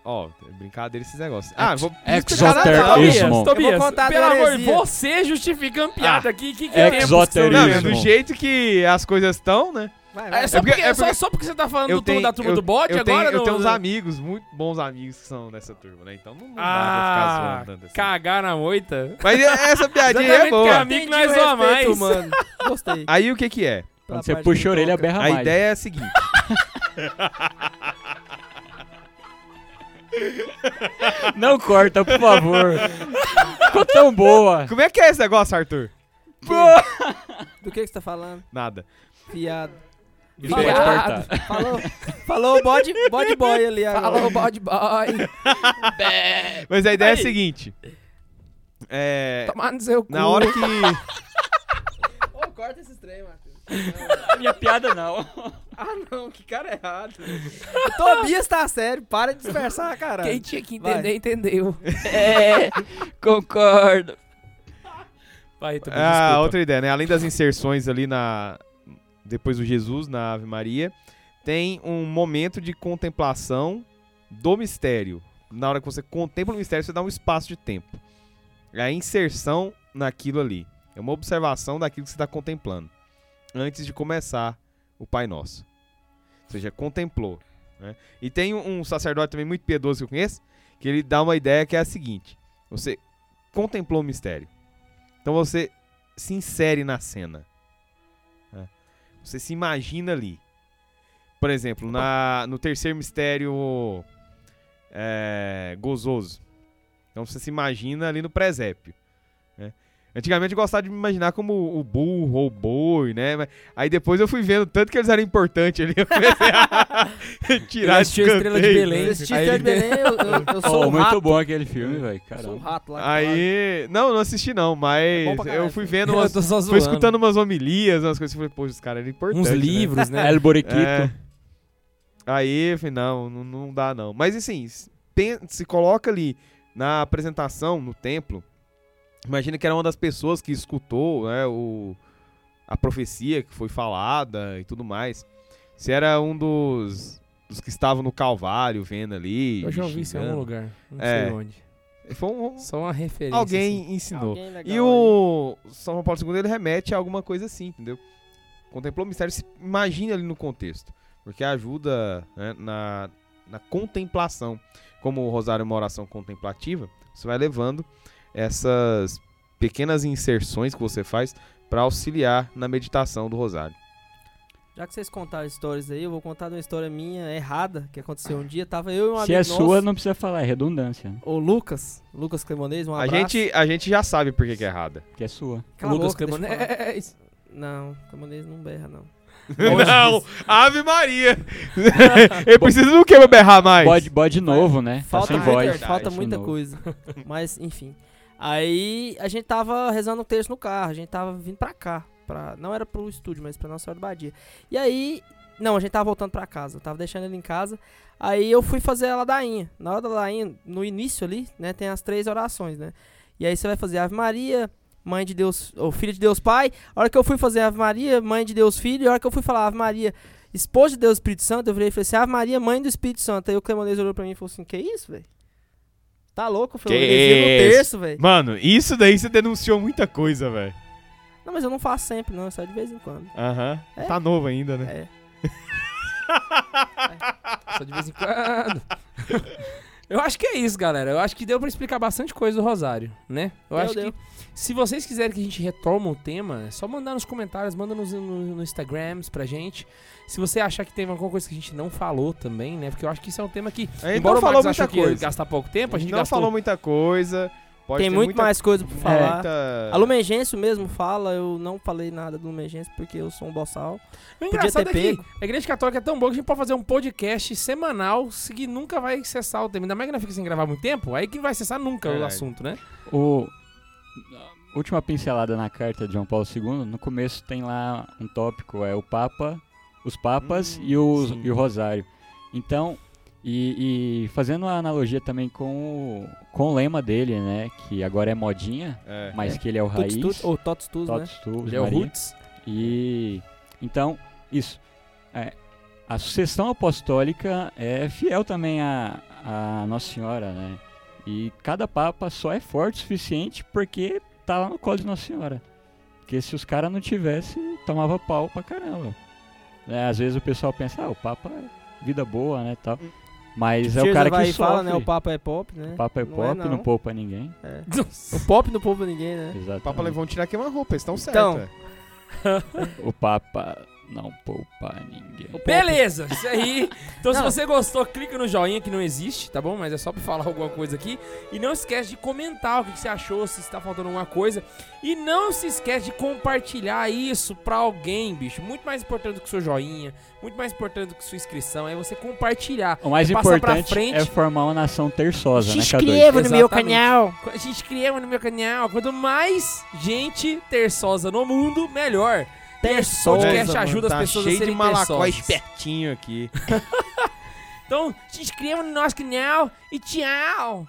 Ó, é brincadeira esses negócios. Ah, vou Exoterismo. Tobias, Tobias, Eu vou contar pelo amor, você justificando piada Ah. aqui, que, que que você Exoterismo. Não, vivendo? do jeito que as coisas estão, né? Vai, vai. É só, É porque- porque, é só, porque- só porque você tá falando Eu do tenho- da turma eu- do bode eu tenho, agora? eu tenho uns amigos, muito bons amigos que são dessa turma, né? Então não, não dá pra Ah, ficar zoando tanto assim. cagar na moita. Mas essa piadinha é boa. a mim- amigo nós respeito, mais. mano. Gostei. Aí o que que é? Quando você puxa que a orelha, berra A mais. ideia é a seguinte. Não corta, por favor. Ficou tão boa. Como é que é esse negócio, Arthur? Do que que você tá falando? Nada. Fiado. Cortar. Falou, falou o bode, bode boy ali agora. Falou, bode boy. Mas a ideia é a Aí. seguinte. É. Tomar no seu cu. Na hora que. Ô, corta esse trem, Matheus. Minha piada não. Ah, não, que cara errado. o Tobias tá sério, para de dispersar, caralho. Quem tinha que Vai. entender, entendeu. É, concordo. Vai, Tobias, Ah, desculpa. outra ideia, né? Além das inserções ali na. Depois do Jesus, na Ave Maria, tem um momento de contemplação do mistério. Na hora que você contempla o mistério, você dá um espaço de tempo. É a inserção naquilo ali. É uma observação daquilo que você está contemplando. Antes de começar o Pai Nosso. Ou seja, contemplou. né? E tem um um sacerdote também muito piedoso que eu conheço, que ele dá uma ideia que é a seguinte: você contemplou o mistério. Então você se insere na cena. Você se imagina ali. Por exemplo, na, no terceiro mistério é, gozoso. Então você se imagina ali no presépio. né? Antigamente eu gostava de me imaginar como o burro ou o boi, né? Mas aí depois eu fui vendo tanto que eles eram importantes ali. Eu comecei a tirar a Estrela de. Belém. Eu assisti Estrela de Belém, eu, eu, eu sou Oh, o muito rato. bom aquele filme, velho. Sou Caramba. rato lá. Aí. Não, não assisti não, É mas caralho, eu fui filho. vendo Eu umas. tô só Fui escutando umas homilias, umas coisas. Eu falei, poxa, os caras eram importantes. Uns né? livros, né? El Boriquito. É. Aí, eu falei, não, não, não dá não. Mas assim, pen- se coloca ali na apresentação, no templo. Imagina que era uma das pessoas que escutou né, o, a profecia que foi falada e tudo mais. Se era um dos dos que estavam no Calvário vendo ali. Eu já ouvi isso em algum lugar. Não É. sei onde. Foi um- Só uma referência. assim. alguém ensinou. Alguém legal E o São João Paulo II ele remete a alguma coisa assim, entendeu? Contemplou o mistério, se imagine ali no contexto. Porque ajuda né, na, na contemplação. Como o rosário é uma oração contemplativa, você vai levando essas pequenas inserções que você faz para auxiliar na meditação do rosário. Já que vocês contaram histórias aí, eu vou contar uma história minha errada que aconteceu um dia. Tava eu e um Se amigo é nosso, sua, não precisa falar, é redundância. o Lucas, Lucas Cremonês, um A abraço. gente, a gente já sabe por que, que é errada. Que é sua. Cala a Lucas boca, deixa eu falar. Cremonês. Não, Cremonês não berra, não. Não, Ave Maria! Ele precisa do que pra berrar mais? Bode, bode novo, né? Falta, tá sem muita, voz. verdade, falta muita coisa. Mas, enfim. Aí a gente tava rezando o texto no carro, a gente tava vindo pra cá. Pra, não era pro estúdio, mas pra Nossa Senhora do Badia. E aí. Não, a gente tava voltando pra casa. Eu tava deixando ele em casa. Aí eu fui fazer a ladainha. Na hora da ladainha, no início ali, né, tem as três orações, né? E aí você vai fazer Ave Maria, Mãe de Deus, ou Filho de Deus Pai. A hora que eu fui fazer Ave Maria, Mãe de Deus Filho, e a hora que eu fui falar Ave Maria, Esposa de Deus Espírito Santo, eu virei e falei assim, Ave Maria, Mãe do Espírito Santo. Aí o Clemonês olhou pra mim e falou assim, que isso, velho? Tá louco? Falei, Que heresia no terço, velho. Mano, isso daí você denunciou muita coisa, velho. Não, mas eu não faço sempre, não, é só de vez em quando. Aham. É? Tá novo ainda, né? É. Só de vez em quando. Eu acho que é isso, galera. Eu acho que deu pra explicar bastante coisa do Rosário, né? Eu Deu, acho deu. que se vocês quiserem que a gente retoma o tema, é só mandar nos comentários, manda nos, no, no Instagrams pra gente. Se você achar que tem alguma coisa que a gente não falou também, né? Porque eu acho que isso é um tema que, A gente embora não o falou Max muita achou que ia coisa. gastar pouco tempo, a gente não gastou falou muita coisa. Pode Tem ter muito muita- mais coisa pra falar. muita- A Lumengêncio mesmo fala, eu não falei nada do Lumengêncio porque eu sou um boçal. O Podia engraçado ter é que a Igreja Católica é tão boa que a gente pode fazer um podcast semanal que nunca vai cessar o tema. Ainda mais que não fica sem gravar muito tempo, aí que não vai cessar nunca o Verdade. assunto, né? O última pincelada na carta de João Paulo II, no começo tem lá um tópico, é o Papa, os Papas Hum, e, os, sim. e o Rosário. Então, e, e fazendo uma analogia também com o, com o lema dele, né, que agora é modinha, É. mas que ele é o Tuts, raiz, tuts, ou Tots Tus, né? Tuus, Ele é o. Roots. E então, isso. É, a sucessão apostólica é fiel também a, a Nossa Senhora, né? E cada papa só é forte o suficiente porque tá lá no colo de Nossa Senhora. Porque se os caras não tivessem, tomava pau pra caramba. É, às vezes o pessoal pensa, ah, o papa é vida boa, né, tal. Mas é o cara vai que e fala, sofre. né? O Papa é pop, né? O papa é Não pop, é, não. não. poupa ninguém. É. O pop não poupa ninguém, né? Exatamente. O Papa levou um tirar queima-roupa, eles estão Então. certos. é. O papa não poupa ninguém. Beleza, isso aí. Então, se você gostou, clica no joinha que não existe, tá bom? Mas é só pra falar alguma coisa aqui. E não esquece de comentar o que que você achou, se está faltando alguma coisa. E não se esquece de compartilhar isso pra alguém, bicho. Muito mais importante do que o seu joinha, muito mais importante do que sua inscrição é você compartilhar. O mais É importante frente. é formar uma nação terçosa, Se né, K2? inscreva no meu canal. Se inscreva no meu canal. Quanto mais gente terçosa no mundo, melhor. Terçosa, podcast mano. ajuda as tá pessoas a cheio de serem malacó espertinho aqui. Então, se inscreva no nosso canal e tchau!